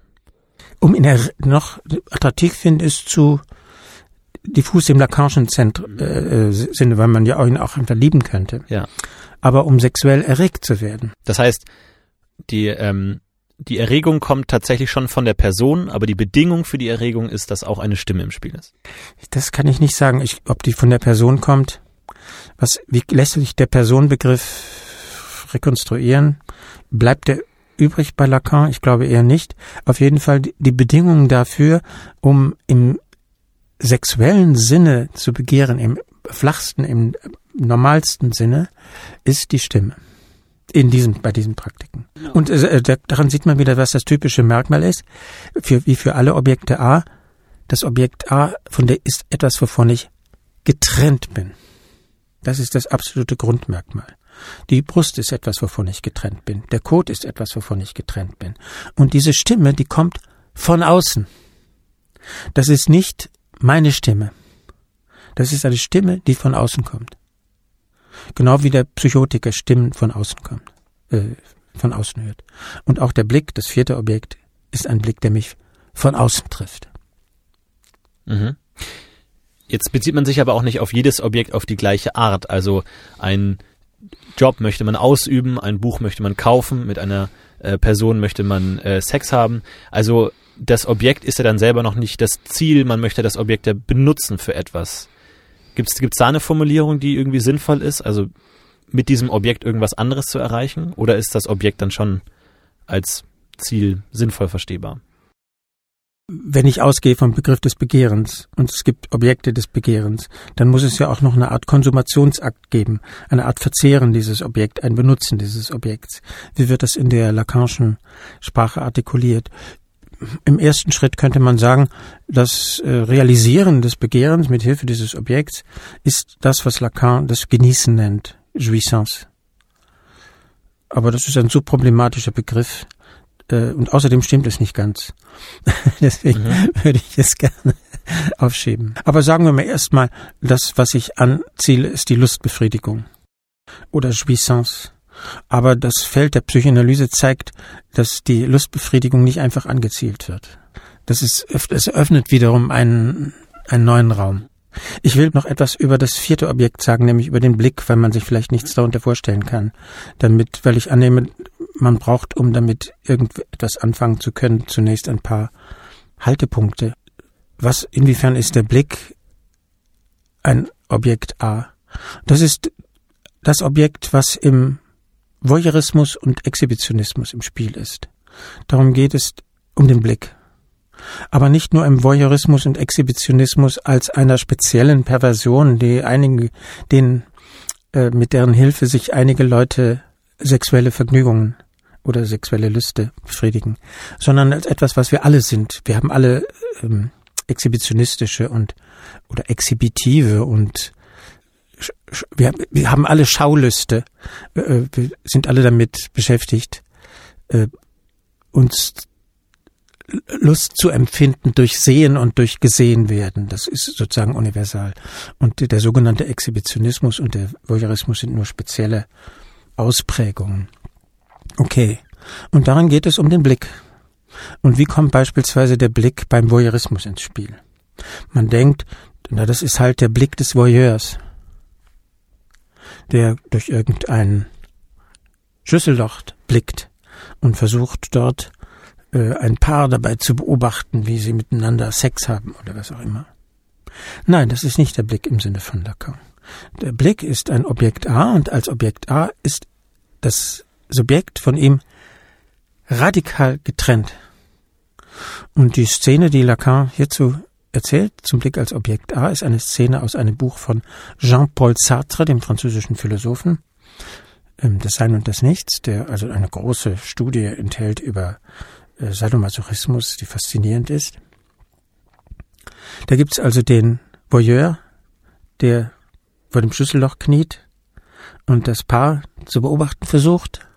Um ihn noch attraktiv finden, ist zu diffus im Lacanischen Zentrum, äh, Sinne, weil man ja ihn auch einfach lieben könnte. Ja. Aber um sexuell erregt zu werden. Das heißt, die, ähm, die Erregung kommt tatsächlich schon von der Person, aber die Bedingung für die Erregung ist, dass auch eine Stimme im Spiel ist. Das kann ich nicht sagen, ich, ob die von der Person kommt. Was, wie lässt sich der Personenbegriff rekonstruieren? Bleibt der übrig bei Lacan? Ich glaube eher nicht. Auf jeden Fall die Bedingungen dafür, um im sexuellen Sinne zu begehren, im flachsten, im normalsten Sinne, ist die Stimme. In diesem, bei diesen Praktiken. Und äh, daran sieht man wieder, was das typische Merkmal ist. Für, wie für alle Objekte A. Das Objekt A von der ist etwas, wovon ich getrennt bin. Das ist das absolute Grundmerkmal. Die Brust ist etwas, wovon ich getrennt bin. Der Kot ist etwas, wovon ich getrennt bin. Und diese Stimme, die kommt von außen. Das ist nicht meine Stimme. Das ist eine Stimme, die von außen kommt. Genau wie der Psychotiker Stimmen von außen kommt, äh, von außen hört. Und auch der Blick, das vierte Objekt, ist ein Blick, der mich von außen trifft. Mhm. Jetzt bezieht man sich aber auch nicht auf jedes Objekt auf die gleiche Art. Also ein Job möchte man ausüben, ein Buch möchte man kaufen, mit einer äh, Person möchte man äh, Sex haben. Also das Objekt ist ja dann selber noch nicht das Ziel, man möchte das Objekt ja benutzen für etwas. Gibt es da eine Formulierung, die irgendwie sinnvoll ist? Also mit diesem Objekt irgendwas anderes zu erreichen? Oder ist das Objekt dann schon als Ziel sinnvoll verstehbar? Wenn ich ausgehe vom Begriff des Begehrens und es gibt Objekte des Begehrens, dann muss es ja auch noch eine Art Konsumationsakt geben, eine Art Verzehren dieses Objekts, ein Benutzen dieses Objekts. Wie wird das in der Lacanischen Sprache artikuliert? im ersten Schritt könnte man sagen, das äh, Realisieren des Begehrens mit Hilfe dieses Objekts ist das, was Lacan das Genießen nennt, Jouissance. Aber das ist ein so problematischer Begriff. Äh, und außerdem stimmt es nicht ganz. [laughs] Deswegen mhm. würde ich es gerne [laughs] aufschieben. Aber sagen wir mal erstmal, das, was ich anziele, ist die Lustbefriedigung. Oder Jouissance. Aber das Feld der Psychoanalyse zeigt, dass die Lustbefriedigung nicht einfach angezielt wird. Das ist, es öffnet wiederum einen, einen neuen Raum. Ich will noch etwas über das vierte Objekt sagen, nämlich über den Blick, weil man sich vielleicht nichts darunter vorstellen kann. Damit, weil ich annehme, man braucht, um damit irgendetwas anfangen zu können, zunächst ein paar Haltepunkte. Was, inwiefern ist der Blick ein Objekt A? Das ist das Objekt, was im Voyeurismus und Exhibitionismus im Spiel ist. Darum geht es um den Blick. Aber nicht nur im Voyeurismus und Exhibitionismus als einer speziellen Perversion, die einige, den, äh, mit deren Hilfe sich einige Leute sexuelle Vergnügungen oder sexuelle Lüste befriedigen, sondern als etwas, was wir alle sind. Wir haben alle ähm, exhibitionistische und oder exhibitive und wir, wir haben alle Schaulüste, äh, äh, wir sind alle damit beschäftigt, äh, uns Lust zu empfinden durch Sehen und durch Gesehen werden. Das ist sozusagen universal. Und der sogenannte Exhibitionismus und der Voyeurismus sind nur spezielle Ausprägungen. Okay. Und daran geht es um den Blick. Und wie kommt beispielsweise der Blick beim Voyeurismus ins Spiel? Man denkt, na, das ist halt der Blick des Voyeurs der durch irgendein Schlüsselloch blickt und versucht dort äh, ein Paar dabei zu beobachten, wie sie miteinander Sex haben oder was auch immer. Nein, das ist nicht der Blick im Sinne von Lacan. Der Blick ist ein Objekt A und als Objekt A ist das Subjekt von ihm radikal getrennt. Und die Szene, die Lacan hierzu erzählt, zum Blick als Objekt A, ist eine Szene aus einem Buch von Jean-Paul Sartre, dem französischen Philosophen, ähm, Das Sein und das Nichts, der also eine große Studie enthält über äh, Sadomasochismus, die faszinierend ist. Da gibt's also den Voyeur, der vor dem Schlüsselloch kniet und das Paar zu beobachten versucht.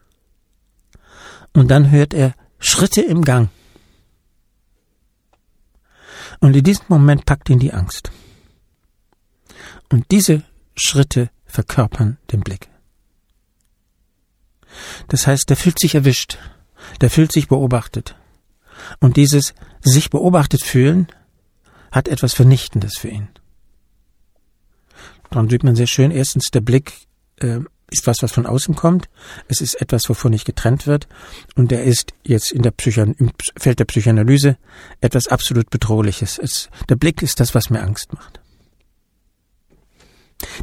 Und dann hört er Schritte im Gang. Und in diesem Moment packt ihn die Angst. Und diese Schritte verkörpern den Blick. Das heißt, der fühlt sich erwischt, der fühlt sich beobachtet. Und dieses sich beobachtet fühlen hat etwas Vernichtendes für ihn. Daran sieht man sehr schön, erstens der Blick äh, ist was, was von außen kommt. Es ist etwas, wovon nicht getrennt wird. Und er ist jetzt in der Psychan im Feld der Psychoanalyse etwas absolut Bedrohliches. Es, der Blick ist das, was mir Angst macht.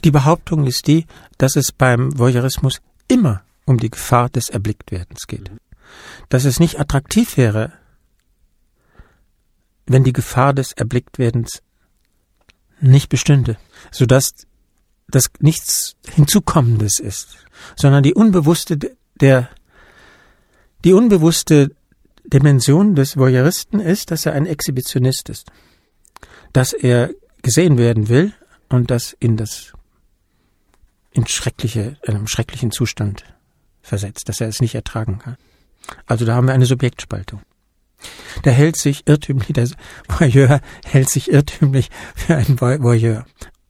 Die Behauptung ist die, dass es beim Voyeurismus immer um die Gefahr des Erblicktwerdens geht. Dass es nicht attraktiv wäre, wenn die Gefahr des Erblicktwerdens nicht bestünde, sodass das nichts Hinzukommendes ist, sondern die unbewusste der die unbewusste Dimension des Voyeuristen ist, dass er ein Exhibitionist ist, dass er gesehen werden will und das in das in schreckliche einem schrecklichen Zustand versetzt, dass er es nicht ertragen kann. Also da haben wir eine Subjektspaltung. Der hält sich irrtümlich, der Voyeur hält sich irrtümlich für einen Voyeur.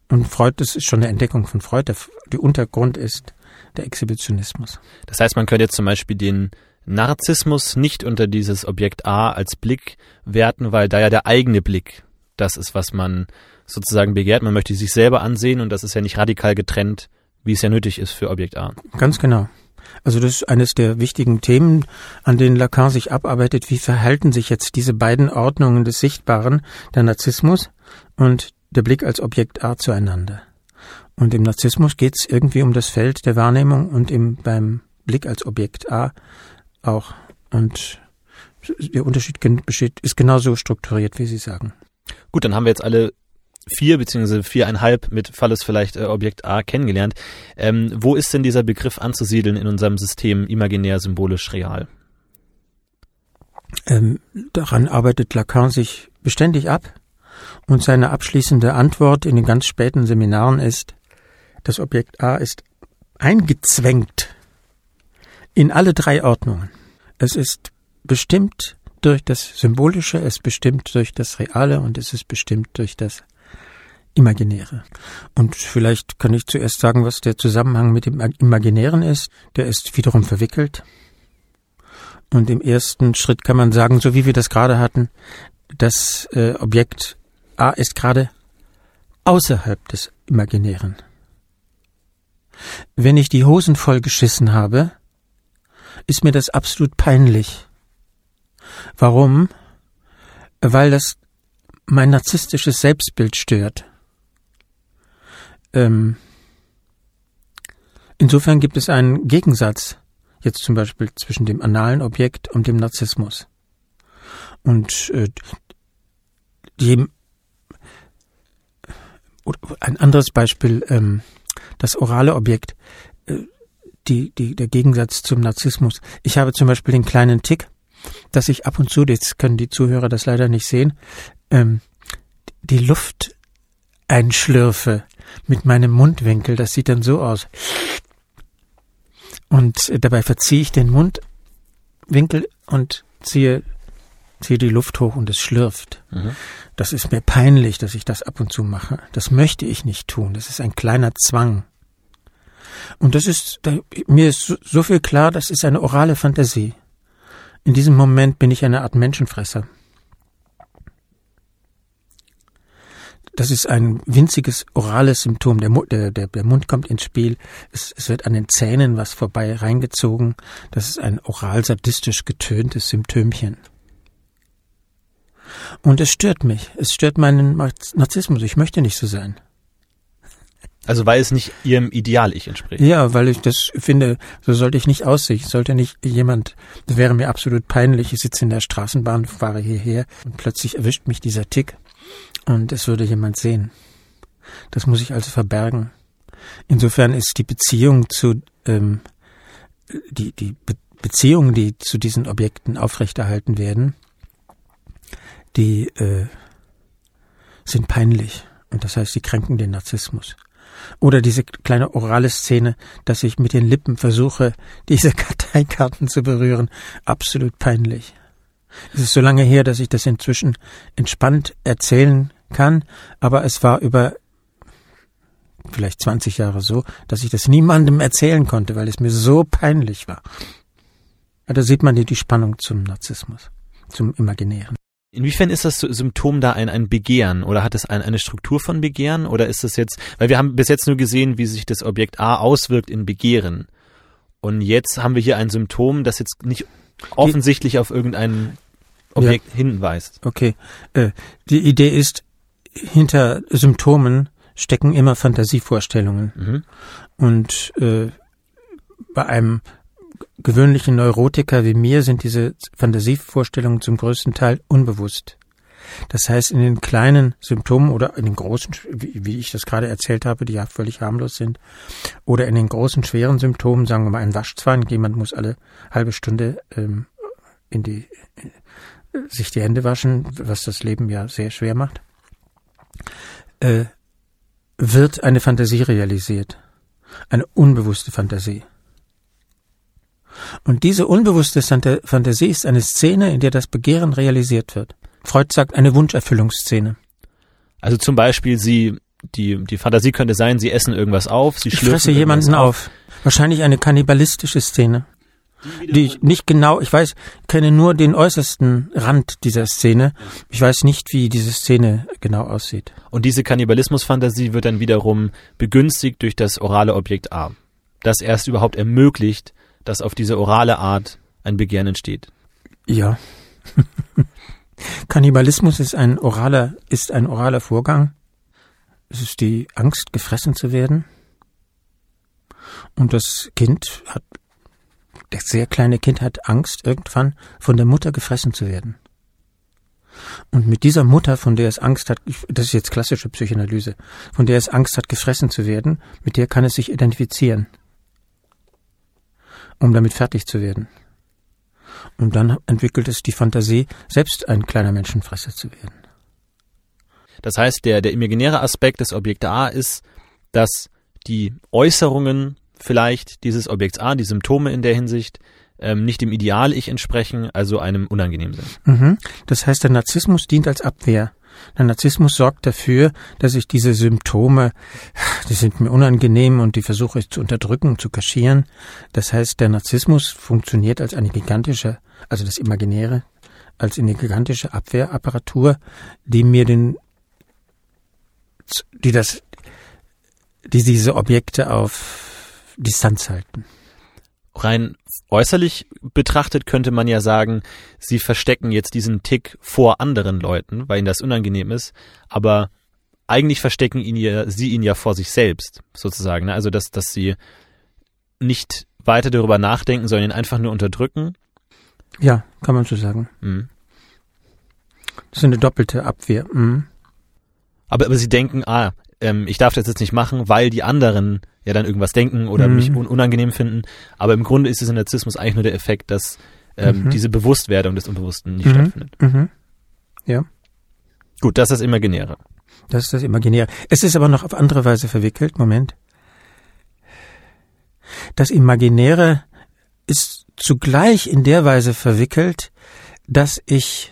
Und Freud, das ist schon eine Entdeckung von Freud, der, der Untergrund ist der Exhibitionismus. Das heißt, man könnte jetzt zum Beispiel den Narzissmus nicht unter dieses Objekt A als Blick werten, weil da ja der eigene Blick das ist, was man sozusagen begehrt. Man möchte sich selber ansehen und das ist ja nicht radikal getrennt, wie es ja nötig ist für Objekt A. Ganz genau. Also das ist eines der wichtigen Themen, an denen Lacan sich abarbeitet. Wie verhalten sich jetzt diese beiden Ordnungen des Sichtbaren, der Narzissmus und der Blick als Objekt A zueinander? Und im Narzissmus geht es irgendwie um das Feld der Wahrnehmung und im, beim Blick als Objekt A auch. Und der Unterschied besteht, ist genauso strukturiert, wie Sie sagen. Gut, dann haben wir jetzt alle vier beziehungsweise viereinhalb mit Falles vielleicht äh, Objekt A kennengelernt. Ähm, wo ist denn dieser Begriff anzusiedeln in unserem System imaginär, symbolisch, real? Ähm, daran arbeitet Lacan sich beständig ab und seine abschließende Antwort in den ganz späten Seminaren ist, das Objekt A ist eingezwängt in alle drei Ordnungen. Es ist bestimmt durch das Symbolische, es ist bestimmt durch das Reale und es ist bestimmt durch das Imaginäre. Und vielleicht kann ich zuerst sagen, was der Zusammenhang mit dem Imaginären ist. Der ist wiederum verwickelt. Und im ersten Schritt kann man sagen, so wie wir das gerade hatten, das äh, Objekt A ist gerade außerhalb des Imaginären. Wenn ich die Hosen voll geschissen habe, ist mir das absolut peinlich. Warum? Weil das mein narzisstisches Selbstbild stört. Ähm, insofern gibt es einen Gegensatz, jetzt zum Beispiel zwischen dem analen Objekt und dem Narzissmus. Und äh, die, ein anderes Beispiel, ähm, das orale Objekt, äh, die, die, der Gegensatz zum Narzissmus. Ich habe zum Beispiel den kleinen Tick, dass ich ab und zu, jetzt können die Zuhörer das leider nicht sehen, ähm, die Luft einschlürfe mit meinem Mundwinkel. Das sieht dann so aus. Und dabei verziehe ich den Mundwinkel und ziehe, ziehe die Luft hoch und es schlürft. Mhm. Das ist mir peinlich, dass ich das ab und zu mache. Das möchte ich nicht tun. Das ist ein kleiner Zwang. Und das ist, da, mir ist so, so viel klar, das ist eine orale Fantasie. In diesem Moment bin ich eine Art Menschenfresser. Das ist ein winziges orales Symptom. Der, der, der, der Mund kommt ins Spiel. Es, es wird an den Zähnen was vorbei reingezogen. Das ist ein oral sadistisch getöntes Symptomchen. Und es stört mich. Es stört meinen Narzissmus. Ich möchte nicht so sein. Also weil es nicht ihrem Ideal-Ich entspricht. Ja, weil ich das finde, so sollte ich nicht aussehen. Sollte nicht jemand, das wäre mir absolut peinlich. Ich sitze in der Straßenbahn, fahre hierher und plötzlich erwischt mich dieser Tick und es würde jemand sehen. Das muss ich also verbergen. Insofern ist die Beziehung zu ähm, die die Be Beziehungen, die zu diesen Objekten aufrechterhalten werden, die äh, sind peinlich und das heißt, sie kränken den Narzissmus. Oder diese kleine orale Szene, dass ich mit den Lippen versuche, [laughs] diese Karteikarten zu berühren. Absolut peinlich. Es ist so lange her, dass ich das inzwischen entspannt erzählen kann, aber es war über vielleicht 20 Jahre so, dass ich das niemandem erzählen konnte, weil es mir so peinlich war. Da sieht man die Spannung zum Narzissmus, zum Imaginären. Inwiefern ist das Symptom da ein, ein Begehren oder hat es ein, eine Struktur von Begehren oder ist es jetzt, weil wir haben bis jetzt nur gesehen, wie sich das Objekt A auswirkt in Begehren. Und jetzt haben wir hier ein Symptom, das jetzt nicht offensichtlich die, auf irgendein Objekt ja. hinweist. Okay. Äh, die Idee ist, hinter Symptomen stecken immer Fantasievorstellungen. Mhm. Und äh, bei einem gewöhnlichen Neurotiker wie mir sind diese Fantasievorstellungen zum größten Teil unbewusst. Das heißt, in den kleinen Symptomen oder in den großen, wie ich das gerade erzählt habe, die ja völlig harmlos sind, oder in den großen, schweren Symptomen, sagen wir mal ein Waschzwang, jemand muss alle halbe Stunde ähm, in die, äh, sich die Hände waschen, was das Leben ja sehr schwer macht, äh, wird eine Fantasie realisiert. Eine unbewusste Fantasie. Und diese unbewusste Fantasie ist eine Szene, in der das Begehren realisiert wird. Freud sagt eine Wunscherfüllungsszene. Also zum Beispiel sie, die, die Fantasie könnte sein, sie essen irgendwas auf, sie ich fresse jemanden auf. auf. Wahrscheinlich eine kannibalistische Szene. Die ich nicht genau, ich weiß, kenne nur den äußersten Rand dieser Szene. Ich weiß nicht, wie diese Szene genau aussieht. Und diese Kannibalismusfantasie wird dann wiederum begünstigt durch das orale Objekt A. Das erst überhaupt ermöglicht, dass auf diese orale Art ein Begehren entsteht. Ja. [laughs] Kannibalismus ist ein oraler, ist ein oraler Vorgang. Es ist die Angst, gefressen zu werden. Und das Kind hat, das sehr kleine Kind hat Angst, irgendwann von der Mutter gefressen zu werden. Und mit dieser Mutter, von der es Angst hat, das ist jetzt klassische Psychoanalyse, von der es Angst hat, gefressen zu werden, mit der kann es sich identifizieren um damit fertig zu werden. Und dann entwickelt es die Fantasie, selbst ein kleiner Menschenfresser zu werden. Das heißt, der, der imaginäre Aspekt des Objekts A ist, dass die Äußerungen vielleicht dieses Objekts A, die Symptome in der Hinsicht, ähm, nicht dem Ideal-Ich entsprechen, also einem unangenehm sind. Mhm. Das heißt, der Narzissmus dient als Abwehr. Der Narzissmus sorgt dafür, dass ich diese Symptome, die sind mir unangenehm und die versuche ich zu unterdrücken, zu kaschieren. Das heißt, der Narzissmus funktioniert als eine gigantische, also das Imaginäre, als eine gigantische Abwehrapparatur, die mir den, die das, die diese Objekte auf Distanz halten. Rein äußerlich betrachtet könnte man ja sagen, sie verstecken jetzt diesen Tick vor anderen Leuten, weil ihnen das unangenehm ist, aber eigentlich verstecken ihn ja, sie ihn ja vor sich selbst, sozusagen. Ne? Also, dass, dass sie nicht weiter darüber nachdenken, sondern ihn einfach nur unterdrücken. Ja, kann man so sagen. Mhm. Das ist eine doppelte Abwehr. Mhm. Aber, aber sie denken, ah, ähm, ich darf das jetzt nicht machen, weil die anderen ja dann irgendwas denken oder mhm. mich un unangenehm finden. Aber im Grunde ist es in Narzissmus eigentlich nur der Effekt, dass ähm, mhm. diese Bewusstwerdung des Unbewussten nicht mhm. stattfindet. Mhm. Ja. Gut, das ist das Imaginäre. Das ist das Imaginäre. Es ist aber noch auf andere Weise verwickelt. Moment. Das Imaginäre ist zugleich in der Weise verwickelt, dass ich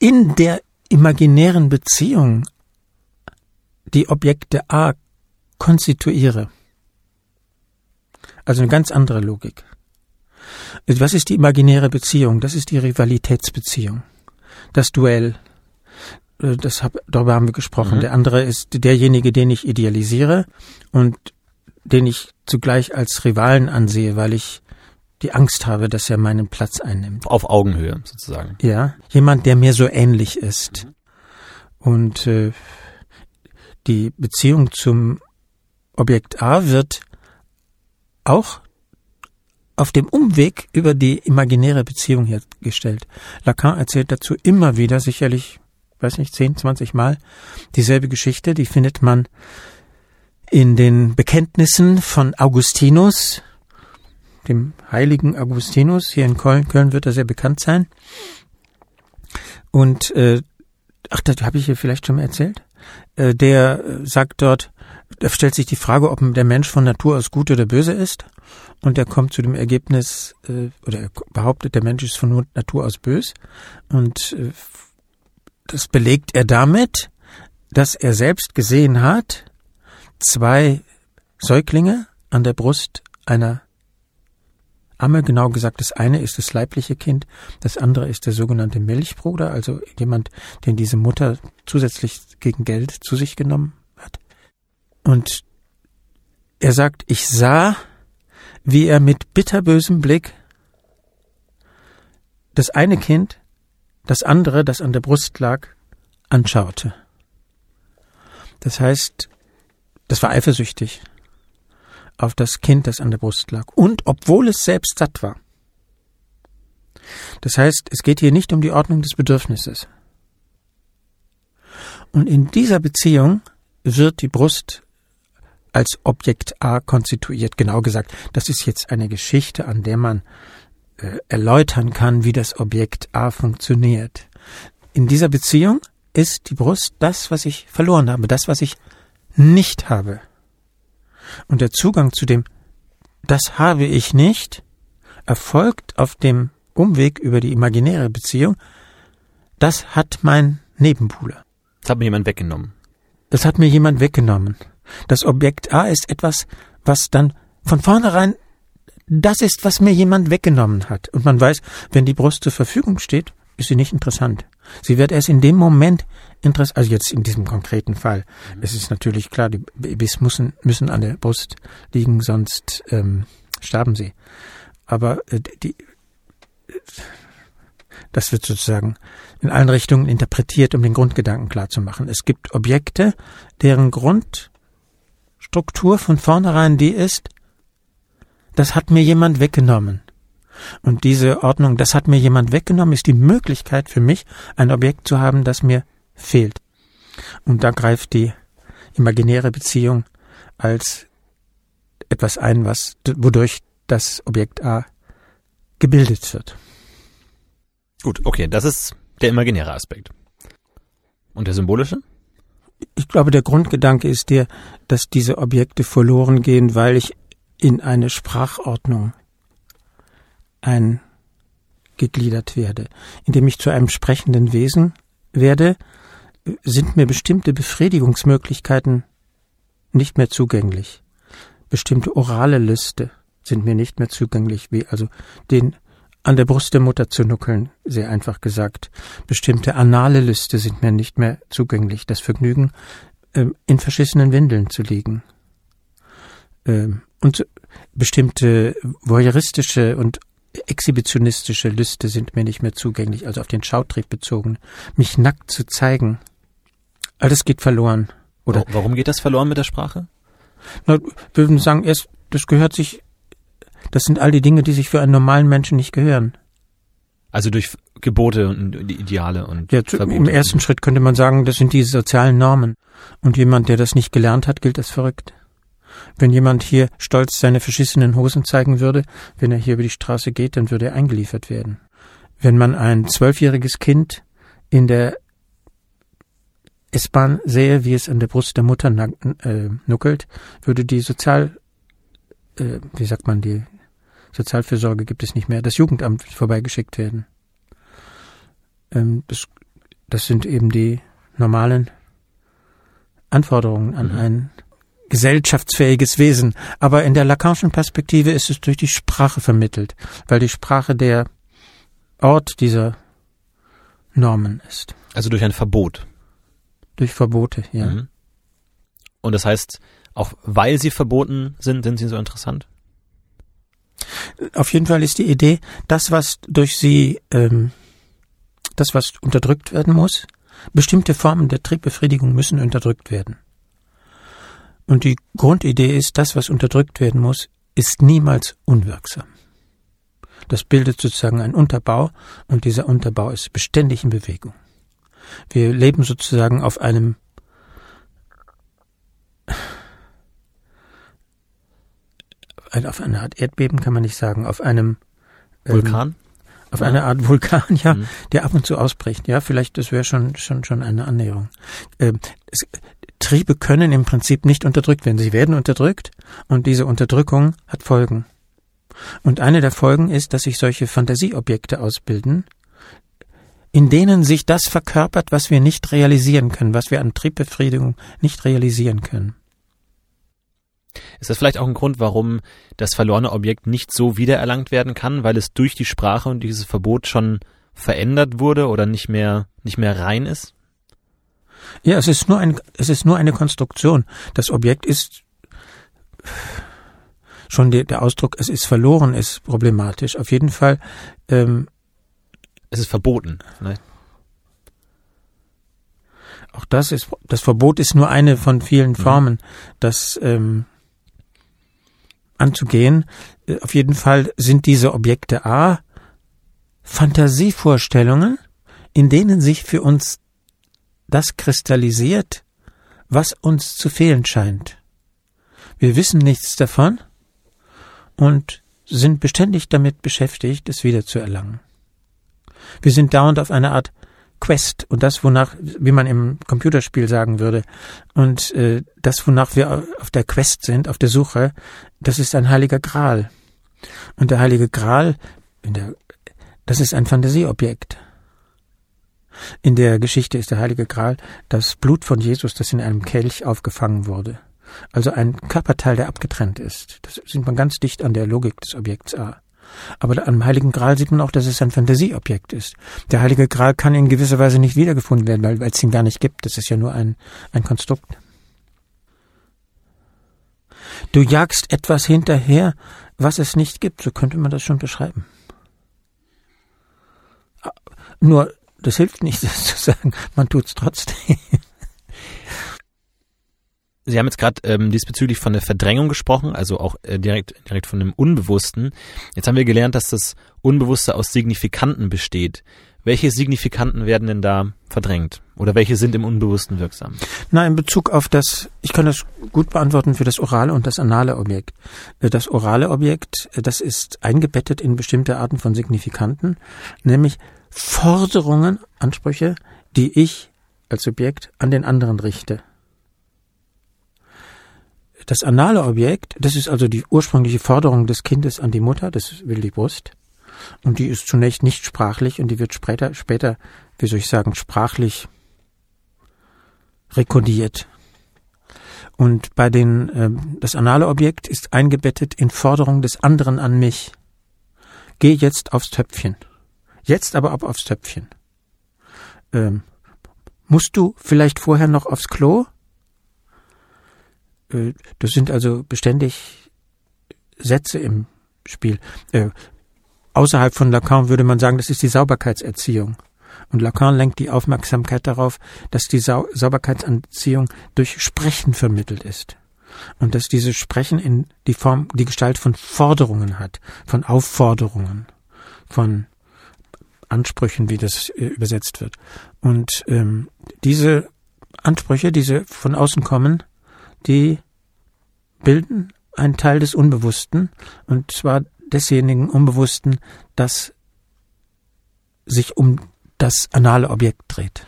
in der imaginären Beziehung die Objekte A konstituiere. Also eine ganz andere Logik. Was ist die imaginäre Beziehung? Das ist die Rivalitätsbeziehung. Das Duell. Äh, das hab, darüber haben wir gesprochen. Mhm. Der andere ist derjenige, den ich idealisiere und den ich zugleich als Rivalen ansehe, weil ich die Angst habe, dass er meinen Platz einnimmt. Auf Augenhöhe sozusagen. Ja, jemand, der mir so ähnlich ist. Mhm. Und äh, die Beziehung zum Objekt A wird auch auf dem Umweg über die imaginäre Beziehung hergestellt. Lacan erzählt dazu immer wieder, sicherlich, weiß nicht, 10, 20 Mal, dieselbe Geschichte, die findet man in den Bekenntnissen von Augustinus, dem heiligen Augustinus, hier in Köln, Köln wird er sehr bekannt sein. Und, äh, ach, das habe ich hier vielleicht schon mal erzählt. Äh, der sagt dort, Da stellt sich die Frage, ob der Mensch von Natur aus gut oder böse ist. Und er kommt zu dem Ergebnis, äh, oder er behauptet, der Mensch ist von Natur aus bös. Und äh, das belegt er damit, dass er selbst gesehen hat, zwei Säuglinge an der Brust einer Amme, genau gesagt, das eine ist das leibliche Kind, das andere ist der sogenannte Milchbruder, also jemand, den diese Mutter zusätzlich gegen Geld zu sich genommen. Und er sagt, ich sah, wie er mit bitterbösem Blick das eine Kind, das andere, das an der Brust lag, anschaute. Das heißt, das war eifersüchtig auf das Kind, das an der Brust lag. Und obwohl es selbst satt war. Das heißt, es geht hier nicht um die Ordnung des Bedürfnisses. Und in dieser Beziehung wird die Brust als Objekt A konstituiert. Genau gesagt, das ist jetzt eine Geschichte, an der man äh, erläutern kann, wie das Objekt A funktioniert. In dieser Beziehung ist die Brust das, was ich verloren habe, das, was ich nicht habe. Und der Zugang zu dem das habe ich nicht erfolgt auf dem Umweg über die imaginäre Beziehung. Das hat mein Nebenbuhler. Das hat mir jemand weggenommen. Das hat mir jemand weggenommen. Das Objekt A ist etwas, was dann von vornherein das ist, was mir jemand weggenommen hat. Und man weiß, wenn die Brust zur Verfügung steht, ist sie nicht interessant. Sie wird erst in dem Moment interessant, also jetzt in diesem konkreten Fall. Mhm. Es ist natürlich klar, die Babys müssen, müssen an der Brust liegen, sonst ähm, sterben sie. Aber äh, die, das wird sozusagen in allen Richtungen interpretiert, um den Grundgedanken klarzumachen. Es gibt Objekte, deren Grundstruktur von vornherein die ist, das hat mir jemand weggenommen. Und diese Ordnung, das hat mir jemand weggenommen, ist die Möglichkeit für mich, ein Objekt zu haben, das mir fehlt. Und da greift die imaginäre Beziehung als etwas ein, was, wodurch das Objekt A gebildet wird. Gut, okay, das ist der imaginäre Aspekt. Und der symbolische? Ich glaube, der Grundgedanke ist der, dass diese Objekte verloren gehen, weil ich in eine Sprachordnung eingegliedert werde. Indem ich zu einem sprechenden Wesen werde, sind mir bestimmte Befriedigungsmöglichkeiten nicht mehr zugänglich. Bestimmte orale Lüste sind mir nicht mehr zugänglich, wie also den an der Brust der Mutter zu nuckeln, sehr einfach gesagt. Bestimmte anale Lüste sind mir nicht mehr zugänglich. Das Vergnügen, ähm, in verschissenen Windeln zu liegen. Ähm, und bestimmte voyeuristische und exhibitionistische Lüste sind mir nicht mehr zugänglich, also auf den Schautrieb bezogen. Mich nackt zu zeigen, alles geht verloren. Oder Warum geht das verloren mit der Sprache? Na, wir würden sagen, erst, das gehört sich, das sind all die Dinge, die sich für einen normalen Menschen nicht gehören. Also durch Gebote und Ideale und ja, zu, im ersten Schritt könnte man sagen, das sind die sozialen Normen. Und jemand, der das nicht gelernt hat, gilt als verrückt. Wenn jemand hier stolz seine verschissenen Hosen zeigen würde, wenn er hier über die Straße geht, dann würde er eingeliefert werden. Wenn man ein zwölfjähriges Kind in der S-Bahn sähe, wie es an der Brust der Mutter äh, nuckelt, würde die Sozial, äh, wie sagt man, die Sozialfürsorge gibt es nicht mehr, das Jugendamt vorbeigeschickt werden. Ähm, das, das sind eben die normalen Anforderungen an mhm. einen gesellschaftsfähiges Wesen. Aber in der Lacanischen Perspektive ist es durch die Sprache vermittelt, weil die Sprache der Ort dieser Normen ist. Also durch ein Verbot. Durch Verbote, ja. Mhm. Und das heißt, auch weil sie verboten sind, sind sie so interessant? Auf jeden Fall ist die Idee, das, was durch sie, ähm, das, was unterdrückt werden muss, bestimmte Formen der Triebbefriedigung müssen unterdrückt werden. Und die Grundidee ist, das, was unterdrückt werden muss, ist niemals unwirksam. Das bildet sozusagen einen Unterbau und dieser Unterbau ist beständig in Bewegung. Wir leben sozusagen auf einem auf einer Art Erdbeben kann man nicht sagen, auf einem ähm, Vulkan? Auf eine Art Vulkan, [laughs] ja, mhm. der ab und zu ausbricht. Ja, vielleicht, das wäre schon, schon, schon eine Annäherung. Ähm, es, Triebe können im Prinzip nicht unterdrückt werden. Sie werden unterdrückt und diese Unterdrückung hat Folgen. Und eine der Folgen ist, dass sich solche Fantasieobjekte ausbilden, in denen sich das verkörpert, was wir nicht realisieren können, was wir an Triebbefriedigung nicht realisieren können. Ist das vielleicht auch ein Grund, warum das verlorene Objekt nicht so wiedererlangt werden kann, weil es durch die Sprache und dieses Verbot schon verändert wurde oder nicht mehr, nicht mehr rein ist? Ja, es ist nur ein, es ist nur eine Konstruktion. Das Objekt ist schon die, der Ausdruck, es ist verloren, ist problematisch. Auf jeden Fall. Ähm, es ist verboten. Ne? Auch das ist, das Verbot ist nur eine von vielen mhm. Formen, mhm. das ähm, anzugehen. Äh, auf jeden Fall sind diese Objekte A Fantasievorstellungen, in denen sich für uns das kristallisiert, was uns zu fehlen scheint. Wir wissen nichts davon und sind beständig damit beschäftigt, es wiederzuerlangen. Wir sind dauernd auf eine Art Quest und das, wonach, wie man im Computerspiel sagen würde, und äh, das, wonach wir auf der Quest sind, auf der Suche, das ist ein heiliger Gral. Und der heilige Gral, in der, das ist ein Fantasieobjekt. In der Geschichte ist der heilige Gral das Blut von Jesus, das in einem Kelch aufgefangen wurde. Also ein Körperteil, der abgetrennt ist. Das sieht man ganz dicht an der Logik des Objekts A. Aber am Heiligen Gral sieht man auch, dass es ein Fantasieobjekt ist. Der Heilige Gral kann in gewisser Weise nicht wiedergefunden werden, weil, weil es ihn gar nicht gibt. Das ist ja nur ein, ein Konstrukt. Du jagst etwas hinterher, was es nicht gibt, so könnte man das schon beschreiben. Nur, das hilft nicht, [laughs] das zu sagen, man tut's trotzdem. Sie haben jetzt gerade ähm, diesbezüglich von der Verdrängung gesprochen, also auch äh, direkt, direkt von dem Unbewussten. Jetzt haben wir gelernt, dass das Unbewusste aus Signifikanten besteht. Welche Signifikanten werden denn da verdrängt? Oder welche sind im Unbewussten wirksam? Na, in Bezug auf das, ich kann das gut beantworten für das orale und das anale Objekt. Äh, das orale Objekt, äh, das ist eingebettet in bestimmte Arten von Signifikanten, nämlich Forderungen, Ansprüche, die ich als Subjekt an den anderen richte. Das anale Objekt, das ist also die ursprüngliche Forderung des Kindes an die Mutter, das will die Brust. Und die ist zunächst nicht sprachlich und die wird später, später, wie soll ich sagen, sprachlich rekordiert. Und bei den, äh, das anale Objekt ist eingebettet in Forderung des anderen an mich. Geh jetzt aufs Töpfchen. Jetzt aber ab aufs Töpfchen. Ähm, musst du vielleicht vorher noch aufs Klo? Äh, das sind also beständig Sätze im Spiel. Äh, außerhalb von Lacan würde man sagen, das ist die Sauberkeitserziehung. Und Lacan lenkt die Aufmerksamkeit darauf, dass die Sau Sauberkeitserziehung durch Sprechen vermittelt ist. Und dass dieses Sprechen in die Form, die Gestalt von Forderungen hat, von Aufforderungen, von Ansprüchen, wie das äh, übersetzt wird. Und ähm, diese Ansprüche, diese von außen kommen, die bilden einen Teil des Unbewussten, und zwar desjenigen Unbewussten, das sich um das anale Objekt dreht.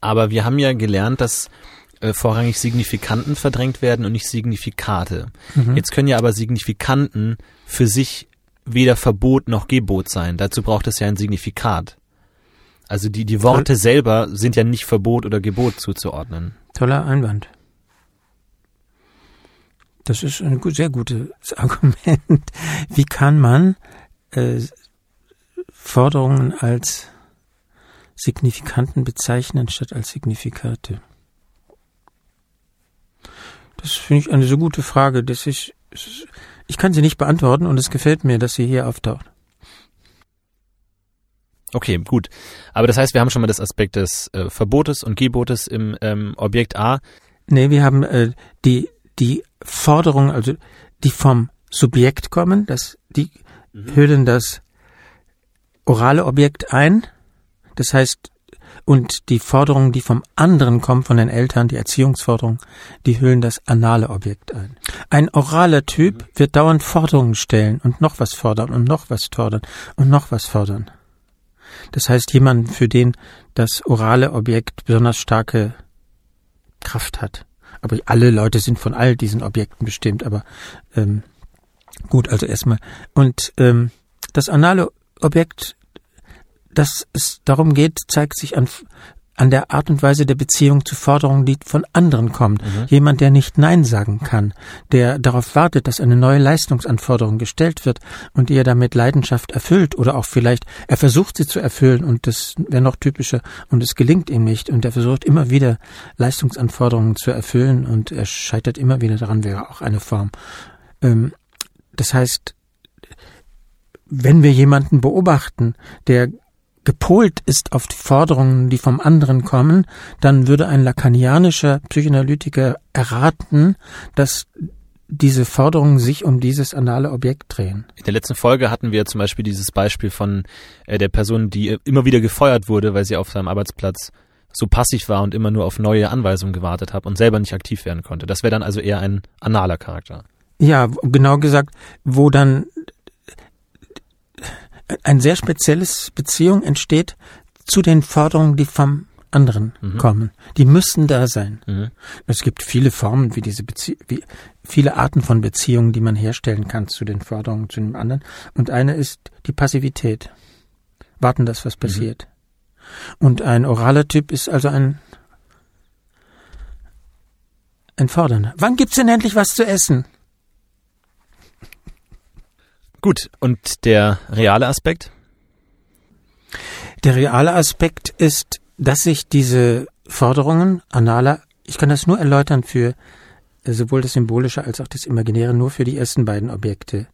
Aber wir haben ja gelernt, dass äh, vorrangig Signifikanten verdrängt werden und nicht Signifikate. Mhm. Jetzt können ja aber Signifikanten für sich weder Verbot noch Gebot sein. Dazu braucht es ja ein Signifikat. Also die, die Worte selber sind ja nicht Verbot oder Gebot zuzuordnen. Toller Einwand. Das ist ein sehr gutes [laughs] Argument. Wie kann man äh, Forderungen als Signifikanten bezeichnen statt als Signifikate? Das finde ich eine so gute Frage, dass ich, ich kann sie nicht beantworten und es gefällt mir, dass sie hier auftaucht. Okay, gut. Aber das heißt, wir haben schon mal das Aspekt des äh, Verbotes und Gebotes im ähm, Objekt A. Nee, wir haben äh, die die Forderungen, also die vom Subjekt kommen, das, die mhm. hüllen das orale Objekt ein. Das heißt, und die Forderungen, die vom anderen kommen, von den Eltern, die Erziehungsforderungen, die hüllen das anale Objekt ein. Ein oraler Typ mhm. wird dauernd Forderungen stellen und noch was fordern und noch was fordern und noch was fordern. Das heißt, jemand, für den das orale Objekt besonders starke Kraft hat. Aber alle Leute sind von all diesen Objekten bestimmt, aber ähm, gut, also erstmal. Und ähm, das anale Objekt, das es darum geht, zeigt sich an an der Art und Weise der Beziehung zu Forderungen, die von anderen kommen. Mhm. Jemand, der nicht Nein sagen kann, der darauf wartet, dass eine neue Leistungsanforderung gestellt wird und die er damit Leidenschaft erfüllt oder auch vielleicht er versucht sie zu erfüllen und das wäre noch typischer und es gelingt ihm nicht und er versucht immer wieder Leistungsanforderungen zu erfüllen und er scheitert immer wieder daran, wäre auch eine Form. Ähm, das heißt, wenn wir jemanden beobachten, der gepolt ist auf die Forderungen, die vom anderen kommen, dann würde ein lakanianischer Psychoanalytiker erraten, dass diese Forderungen sich um dieses anale Objekt drehen. In der letzten Folge hatten wir zum Beispiel dieses Beispiel von äh, der Person, die immer wieder gefeuert wurde, weil sie auf seinem Arbeitsplatz so passiv war und immer nur auf neue Anweisungen gewartet hat und selber nicht aktiv werden konnte. Das wäre dann also eher ein analer Charakter. Ja, genau gesagt, wo dann ein sehr spezielles Beziehung entsteht zu den Forderungen, die vom anderen mhm. kommen. Die müssen da sein. Mhm. Es gibt viele Formen, wie diese Bezie wie viele Arten von Beziehungen, die man herstellen kann zu den Forderungen zu dem anderen. Und eine ist die Passivität. Warten, dass was mhm. passiert. Mhm. Und ein oraler Typ ist also ein ein Fordernder. Wann gibt's denn endlich was zu essen? Gut, und der reale Aspekt? Der reale Aspekt ist, dass sich diese Forderungen analer, ich kann das nur erläutern für äh, sowohl das Symbolische als auch das Imaginäre, nur für die ersten beiden Objekte.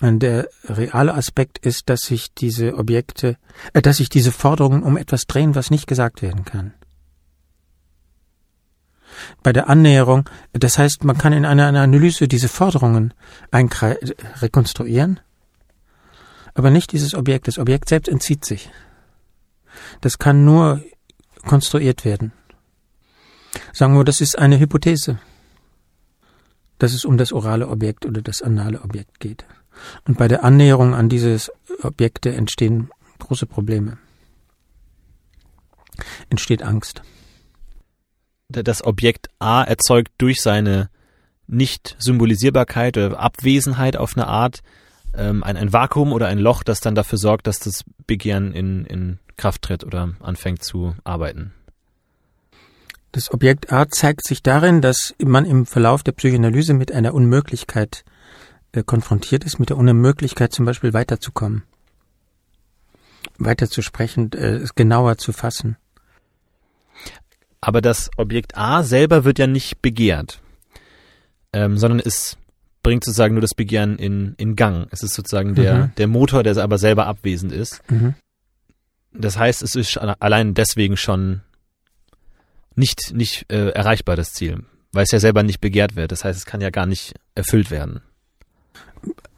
Und der reale Aspekt ist, dass sich diese Objekte, äh, dass sich diese Forderungen um etwas drehen, was nicht gesagt werden kann. Bei der Annäherung, das heißt, man kann in einer Analyse diese Forderungen rekonstruieren aber nicht dieses Objekt. Das Objekt selbst entzieht sich. Das kann nur konstruiert werden. Sagen wir, das ist eine Hypothese, dass es um das orale Objekt oder das anale Objekt geht. Und bei der Annäherung an dieses Objekte entstehen große Probleme. Entsteht Angst. Das Objekt A erzeugt durch seine Nicht-Symbolisierbarkeit oder Abwesenheit auf eine Art ähm, ein, ein Vakuum oder ein Loch, das dann dafür sorgt, dass das Begehren in, in Kraft tritt oder anfängt zu arbeiten. Das Objekt A zeigt sich darin, dass man im Verlauf der Psychoanalyse mit einer Unmöglichkeit äh, konfrontiert ist, mit der Unmöglichkeit zum Beispiel weiterzukommen, weiterzusprechen, äh, es genauer zu fassen. Aber das Objekt A selber wird ja nicht begehrt, ähm, sondern ist bringt sozusagen nur das Begehren in, in Gang. Es ist sozusagen der, mhm. der Motor, der aber selber abwesend ist. Mhm. Das heißt, es ist allein deswegen schon nicht, nicht äh, erreichbar, das Ziel, weil es ja selber nicht begehrt wird. Das heißt, es kann ja gar nicht erfüllt werden.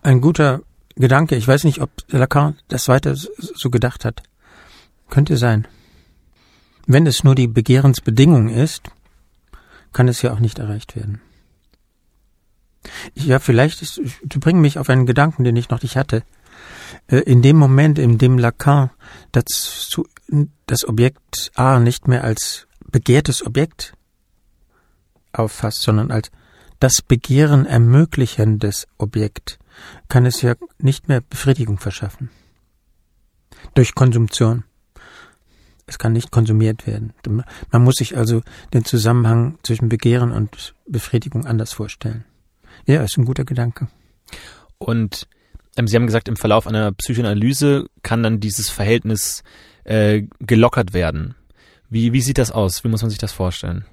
Ein guter Gedanke. Ich weiß nicht, ob Lacan das weiter so gedacht hat. Könnte sein. Wenn es nur die Begehrensbedingung ist, kann es ja auch nicht erreicht werden. Ja, vielleicht ist, du bringst mich auf einen Gedanken, den ich noch nicht hatte. Äh, in dem Moment, in dem Lacan das, das Objekt A nicht mehr als begehrtes Objekt auffasst, sondern als das Begehren ermöglichendes Objekt, kann es ja nicht mehr Befriedigung verschaffen. Durch Konsumtion. Es kann nicht konsumiert werden. Man muss sich also den Zusammenhang zwischen Begehren und Befriedigung anders vorstellen. Ja, ist ein guter Gedanke. Und ähm, Sie haben gesagt, im Verlauf einer Psychoanalyse kann dann dieses Verhältnis äh, gelockert werden. Wie, wie sieht das aus? Wie muss man sich das vorstellen?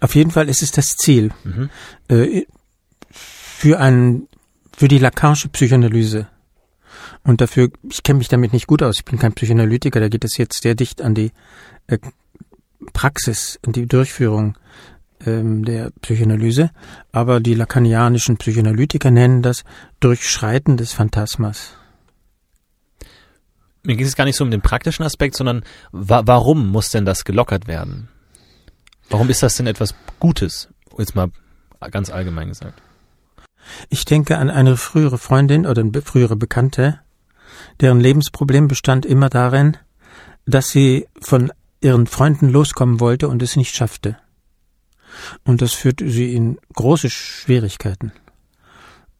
Auf jeden Fall ist es das Ziel. Mhm. Äh, für einen, für die Lacanische Psychoanalyse. Und dafür, ich kenne mich damit nicht gut aus, ich bin kein Psychoanalytiker, da geht es jetzt sehr dicht an die äh, Praxis, an die Durchführung ähm, der Psychoanalyse, aber die lakanianischen Psychoanalytiker nennen das Durchschreiten des Phantasmas. Mir geht es gar nicht so um den praktischen Aspekt, sondern wa warum muss denn das gelockert werden? Warum ist das denn etwas Gutes? Jetzt mal ganz allgemein gesagt. Ich denke an eine frühere Freundin oder eine frühere Bekannte, Deren Lebensproblem bestand immer darin, dass sie von ihren Freunden loskommen wollte und es nicht schaffte. Und das führte sie in große Schwierigkeiten.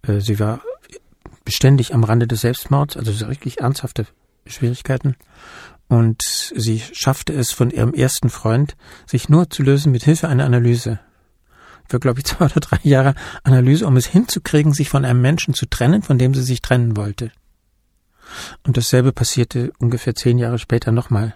Äh, sie war beständig am Rande des Selbstmords, also wirklich ernsthafte Schwierigkeiten. Und sie schaffte es von ihrem ersten Freund, sich nur zu lösen mit Hilfe einer Analyse. Für, glaube ich, [laughs] zwei oder drei Jahre Analyse, um es hinzukriegen, sich von einem Menschen zu trennen, von dem sie sich trennen wollte. Und dasselbe passierte ungefähr zehn Jahre später nochmal.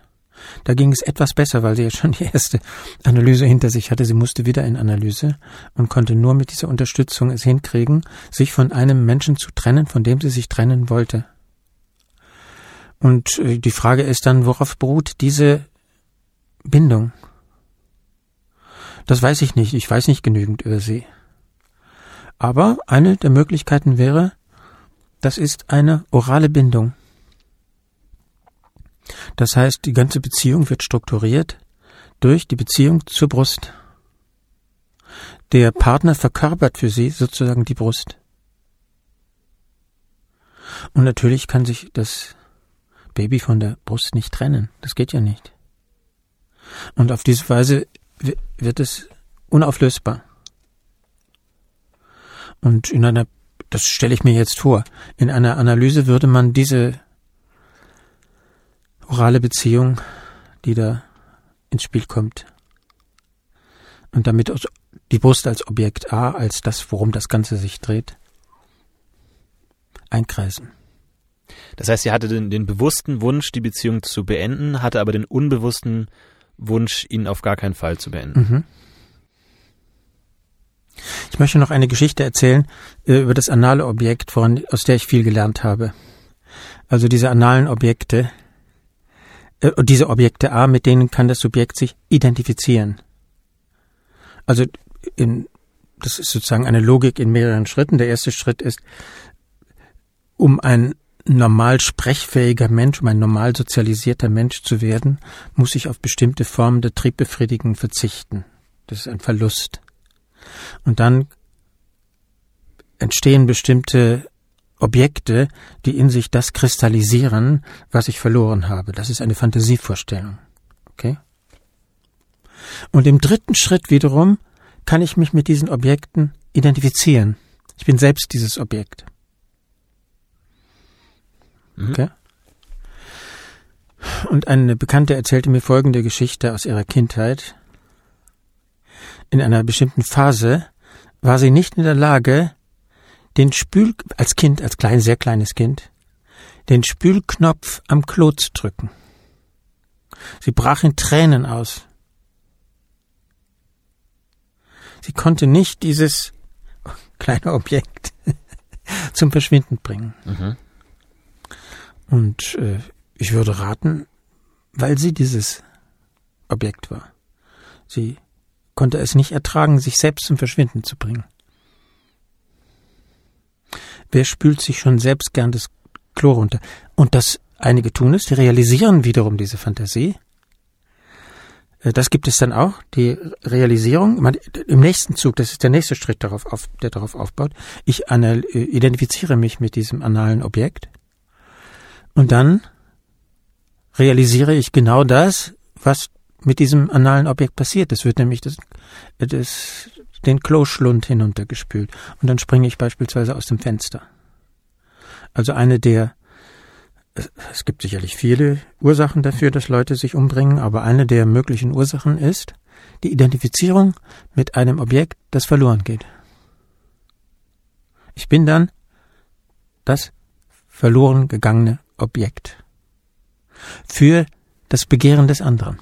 Da ging es etwas besser, weil sie ja schon die erste Analyse hinter sich hatte. Sie musste wieder in Analyse und konnte nur mit dieser Unterstützung es hinkriegen, sich von einem Menschen zu trennen, von dem sie sich trennen wollte. Und äh, die Frage ist dann, worauf beruht diese Bindung? Das weiß ich nicht. Ich weiß nicht genügend über sie. Aber eine der Möglichkeiten wäre, das ist eine orale Bindung. Das heißt, die ganze Beziehung wird strukturiert durch die Beziehung zur Brust. Der Partner verkörpert für sie sozusagen die Brust. Und natürlich kann sich das Baby von der Brust nicht trennen. Das geht ja nicht. Und auf diese Weise wird es unauflösbar. Und in einer, das stelle ich mir jetzt vor, in einer Analyse würde man diese orale Beziehung, die da ins Spiel kommt. Und damit die Brust als Objekt A, als das, worum das Ganze sich dreht, einkreisen. Das heißt, sie hatte den, den bewussten Wunsch, die Beziehung zu beenden, hatte aber den unbewussten Wunsch, ihn auf gar keinen Fall zu beenden. Mhm. Ich möchte noch eine Geschichte erzählen äh, über das anale Objekt, woran, aus der ich viel gelernt habe. Also diese analen Objekte, äh, diese Objekte A, mit denen kann das Subjekt sich identifizieren. Also in, das ist sozusagen eine Logik in mehreren Schritten. Der erste Schritt ist, um ein normal sprechfähiger Mensch, um ein normal sozialisierter Mensch zu werden, muss ich auf bestimmte Formen der Triebbefriedigung verzichten. Das ist ein Verlust. Und dann entstehen bestimmte Objekte, die in sich das kristallisieren, was ich verloren habe. Das ist eine Fantasievorstellung. Okay? Und im dritten Schritt wiederum kann ich mich mit diesen Objekten identifizieren. Ich bin selbst dieses Objekt. Mhm. Okay? Und eine Bekannte erzählte mir folgende Geschichte aus ihrer Kindheit. In einer bestimmten Phase war sie nicht in der Lage, den Spül, als Kind, als klein, sehr kleines Kind, den Spülknopf am Klo zu drücken. Sie brach in Tränen aus. Sie konnte nicht dieses [laughs] kleine Objekt [laughs] zum Verschwinden bringen. Mhm. Und äh, ich würde raten, weil sie dieses Objekt war. Sie konnte es nicht ertragen, sich selbst zum Verschwinden zu bringen. Wer spült sich schon selbst gern das Klo runter? Und das einige tun es, die realisieren wiederum diese Fantasie. Äh, das gibt es dann auch, die Realisierung. Im nächsten Zug, das ist der nächste Schritt, der darauf aufbaut. Ich äh, identifiziere mich mit diesem analen Objekt. Und dann realisiere ich genau das, was mit diesem analen Objekt passiert. Es wird nämlich das, das, den Kloschlund hinuntergespült. Und dann springe ich beispielsweise aus dem Fenster. Also eine der, es gibt sicherlich viele Ursachen dafür, dass Leute sich umbringen, aber eine der möglichen Ursachen ist die Identifizierung mit einem Objekt, das verloren geht. Ich bin dann das verloren gegangene Objekt für das Begehren des anderen.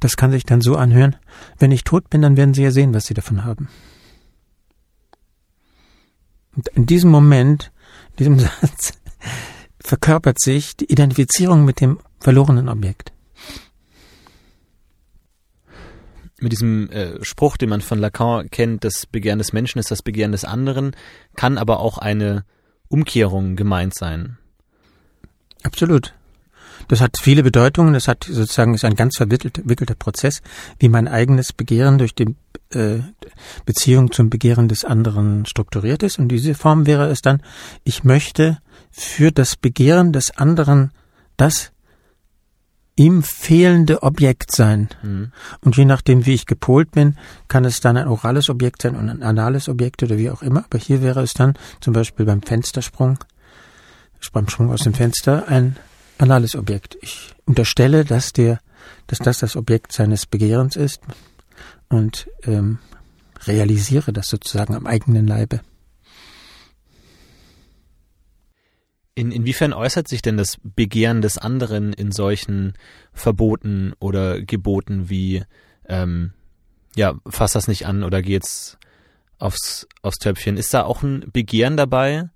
Das kann sich dann so anhören, wenn ich tot bin, dann werden Sie ja sehen, was Sie davon haben. Und in diesem Moment, in diesem [laughs] Satz, verkörpert sich die Identifizierung mit dem verlorenen Objekt. Mit diesem äh, Spruch, den man von Lacan kennt, das Begehren des Menschen ist das Begehren des anderen, kann aber auch eine Umkehrung gemeint sein. Absolut. Das hat viele Bedeutungen. Das hat sozusagen ist ein ganz verwickelter Prozess, wie mein eigenes Begehren durch die äh, Beziehung zum Begehren des anderen strukturiert ist. Und diese Form wäre es dann, ich möchte für das Begehren des anderen das ihm fehlende Objekt sein. Mhm. Und je nachdem, wie ich gepolt bin, kann es dann ein orales Objekt sein und ein anales Objekt oder wie auch immer. Aber hier wäre es dann zum Beispiel beim Fenstersprung, beim Sprung aus dem Fenster, ein anales Objekt. Ich unterstelle, dass der, dass das das Objekt seines Begehrens ist und ähm, realisiere das sozusagen am eigenen Leibe. In, inwiefern äußert sich denn das Begehren des anderen in solchen Verboten oder Geboten wie, ähm, ja, fass das nicht an oder geh jetzt aufs, aufs Töpfchen? Ist da auch ein Begehren dabei?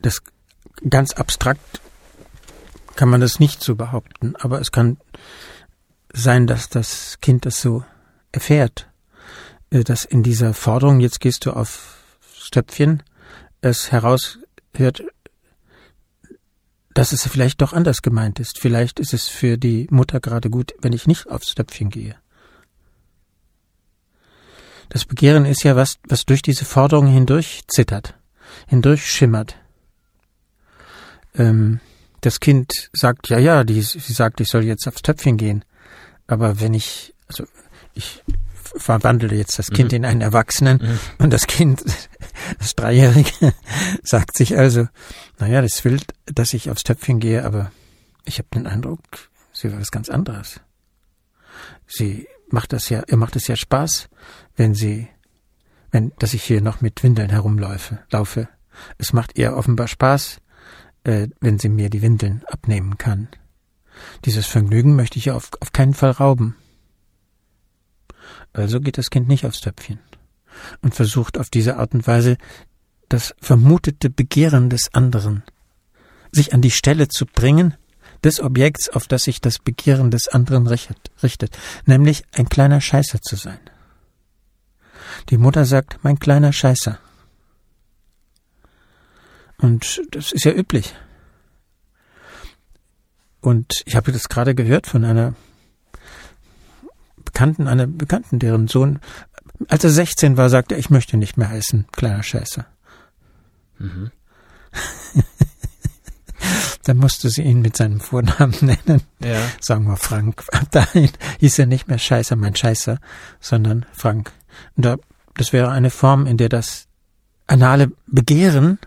Das ganz abstrakt kann man das nicht so behaupten, aber es kann sein, dass das Kind das so erfährt, äh, dass in dieser Forderung, jetzt gehst du aufs Töpfchen, es heraushört, dass es vielleicht doch anders gemeint ist. Vielleicht ist es für die Mutter gerade gut, wenn ich nicht aufs Töpfchen gehe. Das Begehren ist ja was, was durch diese Forderung hindurch zittert, hindurch schimmert. Ähm, das Kind sagt, ja, ja, die, sie sagt, ich soll jetzt aufs Töpfchen gehen. Aber wenn ich, also ich verwandle jetzt das Kind mhm. in einen Erwachsenen mhm. und das Kind, [laughs] das Dreijährige, [laughs] sagt sich also, naja, das will, dass ich aufs Töpfchen gehe, aber ich habe den Eindruck, sie will was ganz anderes. Sie macht das ja, ihr macht es ja Spaß, wenn sie, wenn, dass ich hier noch mit Windeln herumläufe, laufe. Es macht ihr offenbar Spaß, äh, wenn sie mir die Windeln abnehmen kann. Dieses Vergnügen möchte ich ihr auf, auf keinen Fall rauben. Also geht das Kind nicht aufs Töpfchen und versucht auf diese Art und Weise das vermutete Begehren des anderen, sich an die Stelle zu bringen des Objekts, auf das sich das Begehren des anderen richtet, nämlich ein kleiner Scheißer zu sein. Die Mutter sagt, mein kleiner Scheißer. Und das ist ja üblich. Und ich habe das gerade gehört von einer Bekannten, einer Bekannten, deren Sohn, als er 16 war, sagte er, ich möchte nicht mehr heißen, kleiner Scheißer. Mhm. [laughs] Dann musste sie ihn mit seinem Vornamen [laughs] nennen. Ja. Sagen wir Frank. Dahin hieß er nicht mehr Scheißer, mein Scheißer, sondern Frank. Und da, das wäre eine Form, in der das anale Begehren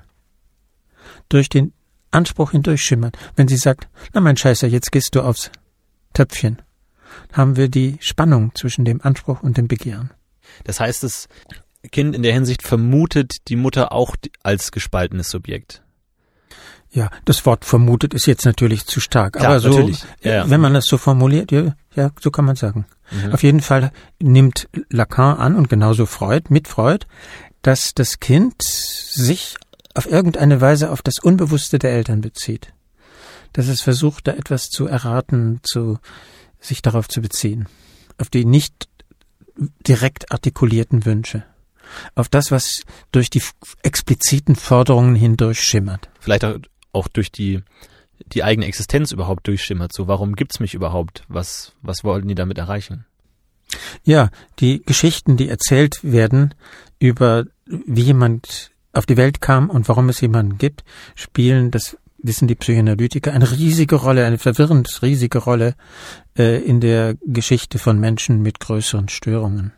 durch den Anspruch hindurchschimmert. Wenn sie sagt, na mein Scheißer, jetzt gehst du aufs Töpfchen, haben wir die Spannung zwischen dem Anspruch und dem Begehren. Das heißt, das Kind in der Hinsicht vermutet die Mutter auch als gespaltenes Subjekt. Ja, das Wort vermutet ist jetzt natürlich zu stark, Klar, aber so, ja, wenn man das so formuliert, ja, ja so kann man sagen. Mhm. Auf jeden Fall nimmt Lacan an und genauso Freud, mit Freud, dass das Kind sich auf irgendeine Weise auf das Unbewusste der Eltern bezieht. Dass es versucht, da etwas zu erraten, zu, sich darauf zu beziehen. Auf die nicht direkt artikulierten Wünsche. Auf das, was durch die expliziten Forderungen hindurch schimmert. Vielleicht auch durch die, die eigene Existenz überhaupt durchschimmert. So, warum gibt's mich überhaupt? Was, was wollten die damit erreichen? Ja, die Geschichten, die erzählt werden über wie jemand auf die Welt kam und warum es jemanden gibt, spielen, das wissen die Psychoanalytiker, eine riesige Rolle, eine verwirrend riesige Rolle äh, in der Geschichte von Menschen mit größeren Störungen.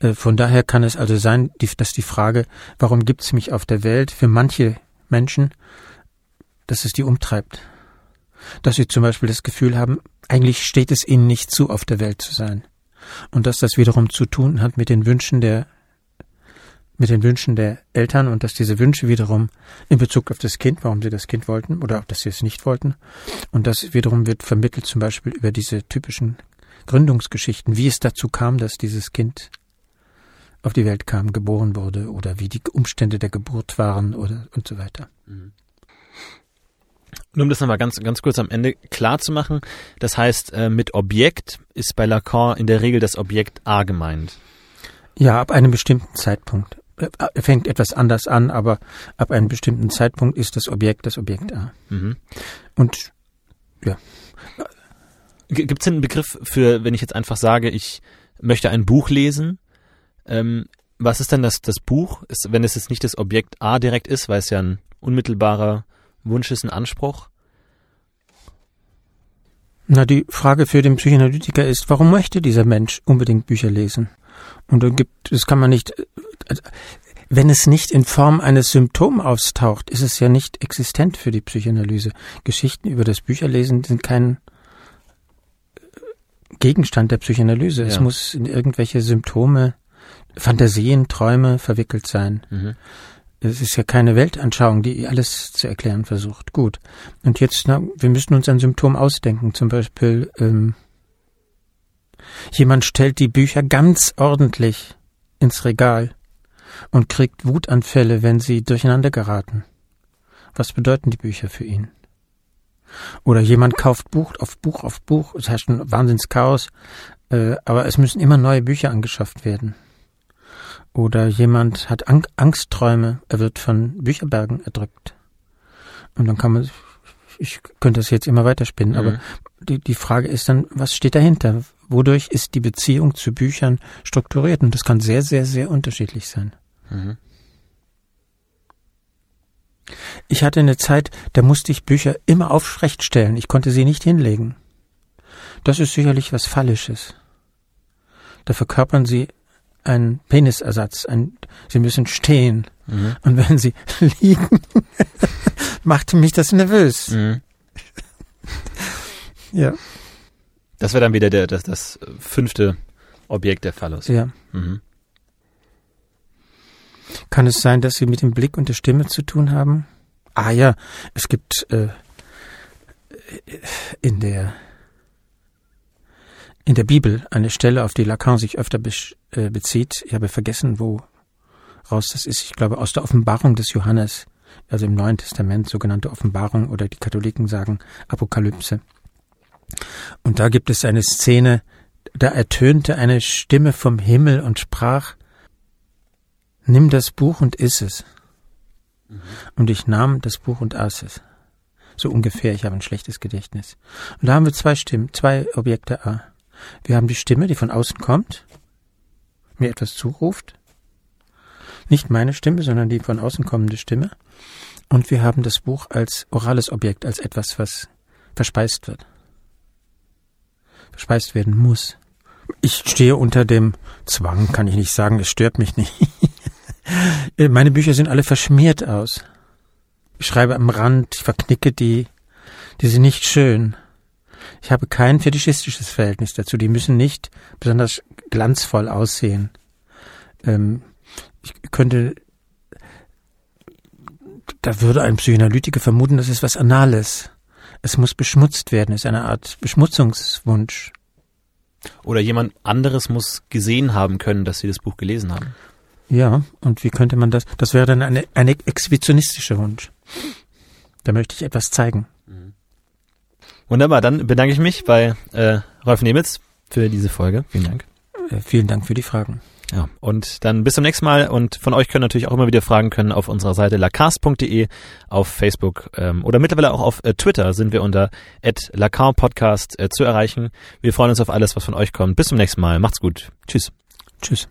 Äh, von daher kann es also sein, die, dass die Frage, warum gibt es mich auf der Welt, für manche Menschen, dass es die umtreibt. Dass sie zum Beispiel das Gefühl haben, eigentlich steht es ihnen nicht zu, auf der Welt zu sein. Und dass das wiederum zu tun hat mit den Wünschen der mit den Wünschen der Eltern und dass diese Wünsche wiederum in Bezug auf das Kind, warum sie das Kind wollten oder dass sie es nicht wollten, und das wiederum wird vermittelt zum Beispiel über diese typischen Gründungsgeschichten, wie es dazu kam, dass dieses Kind auf die Welt kam, geboren wurde oder wie die Umstände der Geburt waren oder und so weiter. Mhm. Nur um das nochmal ganz, ganz kurz am Ende klar zu machen, das heißt, äh, mit Objekt ist bei Lacan in der Regel das Objekt A gemeint. Ja, ab einem bestimmten Zeitpunkt fängt etwas anders an, aber ab einem bestimmten Zeitpunkt ist das Objekt das Objekt A. Mhm. Und ja. Gibt es denn einen Begriff für, wenn ich jetzt einfach sage, ich möchte ein Buch lesen? Ähm, was ist denn das, das Buch, ist, wenn es jetzt nicht das Objekt A direkt ist, weil es ja ein unmittelbarer Wunsch ist, ein Anspruch? Na, die Frage für den Psychoanalytiker ist, warum möchte dieser Mensch unbedingt Bücher lesen? Und dann gibt, das kann man nicht, wenn es nicht in Form eines Symptoms auftaucht, ist es ja nicht existent für die Psychoanalyse. Geschichten über das Bücherlesen sind kein Gegenstand der Psychoanalyse. Ja. Es muss in irgendwelche Symptome, Fantasien, Träume verwickelt sein. Mhm. Es ist ja keine Weltanschauung, die alles zu erklären versucht. Gut. Und jetzt, na, wir müssen uns ein Symptom ausdenken. Zum Beispiel, ähm, jemand stellt die Bücher ganz ordentlich ins Regal und kriegt Wutanfälle, wenn sie durcheinander geraten. Was bedeuten die Bücher für ihn? Oder jemand kauft Buch auf Buch auf Buch, es herrscht ein Wahnsinnschaos, äh, aber es müssen immer neue Bücher angeschafft werden. Oder jemand hat Ang Angstträume, er wird von Bücherbergen erdrückt. Und dann kann man, ich könnte das jetzt immer weiterspinnen, mhm. aber die, die Frage ist dann, was steht dahinter? Wodurch ist die Beziehung zu Büchern strukturiert? Und das kann sehr, sehr, sehr unterschiedlich sein. Ich hatte eine Zeit, da musste ich Bücher immer aufrecht stellen. Ich konnte sie nicht hinlegen. Das ist sicherlich was Phallisches. Da verkörpern sie einen Penisersatz. Ein, sie müssen stehen. Mhm. Und wenn sie [laughs] liegen, machte mich das nervös. Mhm. [laughs] ja. Das wäre dann wieder der, das, das fünfte Objekt der Phallus. Ja. Mhm. Kann es sein, dass Sie mit dem Blick und der Stimme zu tun haben? Ah ja, es gibt äh, in der in der Bibel eine Stelle, auf die Lacan sich öfter be äh, bezieht. Ich habe vergessen, wo raus das ist. Ich glaube aus der Offenbarung des Johannes, also im Neuen Testament sogenannte Offenbarung oder die Katholiken sagen Apokalypse. Und da gibt es eine Szene, da ertönte eine Stimme vom Himmel und sprach, Nimm das Buch und iss es. Mhm. Und ich nahm das Buch und aß es. So ungefähr, ich habe ein schlechtes Gedächtnis. Und da haben wir zwei Stimmen, zwei Objekte A. Wir haben die Stimme, die von außen kommt, mir etwas zuruft. Nicht meine Stimme, sondern die von außen kommende Stimme. Und wir haben das Buch als orales Objekt, als etwas, was verspeist wird. Verspeist werden muss. Ich stehe unter dem Zwang, kann ich nicht sagen, es stört mich nicht. [laughs] Äh, meine Bücher sind alle verschmiert aus. Ich schreibe am Rand, ich verknicke die, die sind nicht schön. Ich habe kein fetischistisches Verhältnis dazu. Die müssen nicht besonders glanzvoll aussehen. Ähm, ich könnte, da würde ein Psychoanalytiker vermuten, das ist was Anales. Es muss beschmutzt werden, ist eine Art Beschmutzungswunsch. Oder jemand anderes muss gesehen haben können, dass sie das Buch gelesen haben. Ja, und wie könnte man das? Das wäre dann eine, eine exhibitionistische Wunsch. Da möchte ich etwas zeigen. Mhm. Wunderbar, dann bedanke ich mich bei äh, Rolf Nemitz für diese Folge. Vielen Dank. Äh, vielen Dank für die Fragen. Ja, und dann bis zum nächsten Mal und von euch können natürlich auch immer wieder Fragen können auf unserer Seite lacast.de, auf Facebook ähm, oder mittlerweile auch auf äh, Twitter sind wir unter @lacan_podcast äh, zu erreichen. Wir freuen uns auf alles, was von euch kommt. Bis zum nächsten Mal. Macht's gut. Tschüss. Tschüss.